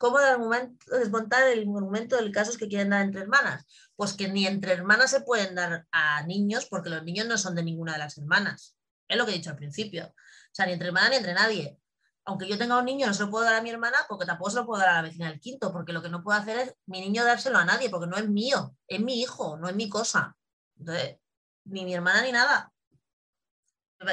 ¿Cómo desmontar el argumento del caso que quieren dar entre hermanas? Pues que ni entre hermanas se pueden dar a niños porque los niños no son de ninguna de las hermanas. Es lo que he dicho al principio. O sea, ni entre hermanas ni entre nadie. Aunque yo tenga un niño, no se lo puedo dar a mi hermana porque tampoco se lo puedo dar a la vecina del quinto, porque lo que no puedo hacer es mi niño dárselo a nadie, porque no es mío, es mi hijo, no es mi cosa. Entonces, ni mi hermana ni nada.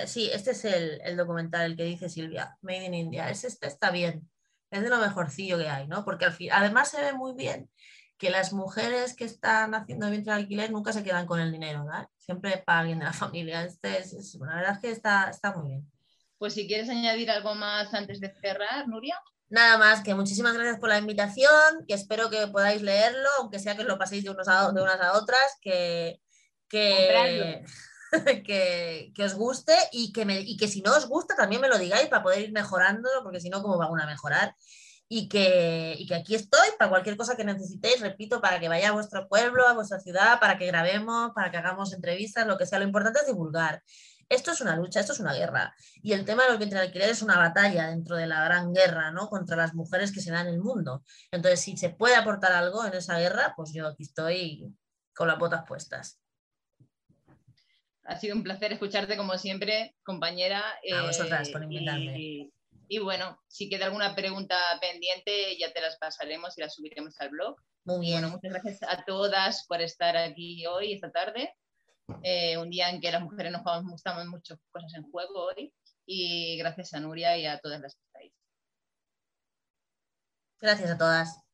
Sí, este es el, documental, el que dice Silvia, Made in India. Este está bien es de lo mejorcillo que hay, ¿no? Porque al fin, además se ve muy bien que las mujeres que están haciendo vientre de alquiler nunca se quedan con el dinero, ¿no? Siempre para alguien de la familia. Este es, la verdad es que está, está muy bien. Pues si quieres añadir algo más antes de cerrar, Nuria. Nada más, que muchísimas gracias por la invitación, que espero que podáis leerlo, aunque sea que lo paséis de, unos a, de unas a otras, que, que, que, os guste y que, me, y que si no os gusta también me lo digáis para poder ir mejorándolo, porque si no, ¿cómo va a mejorar? Y que, y que aquí estoy para cualquier cosa que necesitéis, repito, para que vaya a vuestro pueblo, a vuestra ciudad, para que grabemos, para que hagamos entrevistas, lo que sea. Lo importante es divulgar. Esto es una lucha, esto es una guerra. Y el tema de los bienes de alquiler es una batalla dentro de la gran guerra, ¿no? Contra las mujeres que se dan en el mundo. Entonces, si se puede aportar algo en esa guerra, pues yo aquí estoy con las botas puestas. Ha sido un placer escucharte como siempre, compañera. A vosotras por eh, invitarme. Y, bueno, si queda alguna pregunta pendiente, ya te las pasaremos y las subiremos al blog. Muy bien. Bueno, muchas gracias a todas por estar aquí hoy, esta tarde. Eh, un día en que las mujeres nos gustamos muchas cosas en juego hoy. Y gracias a Nuria y a todas las que estáis. Gracias a todas.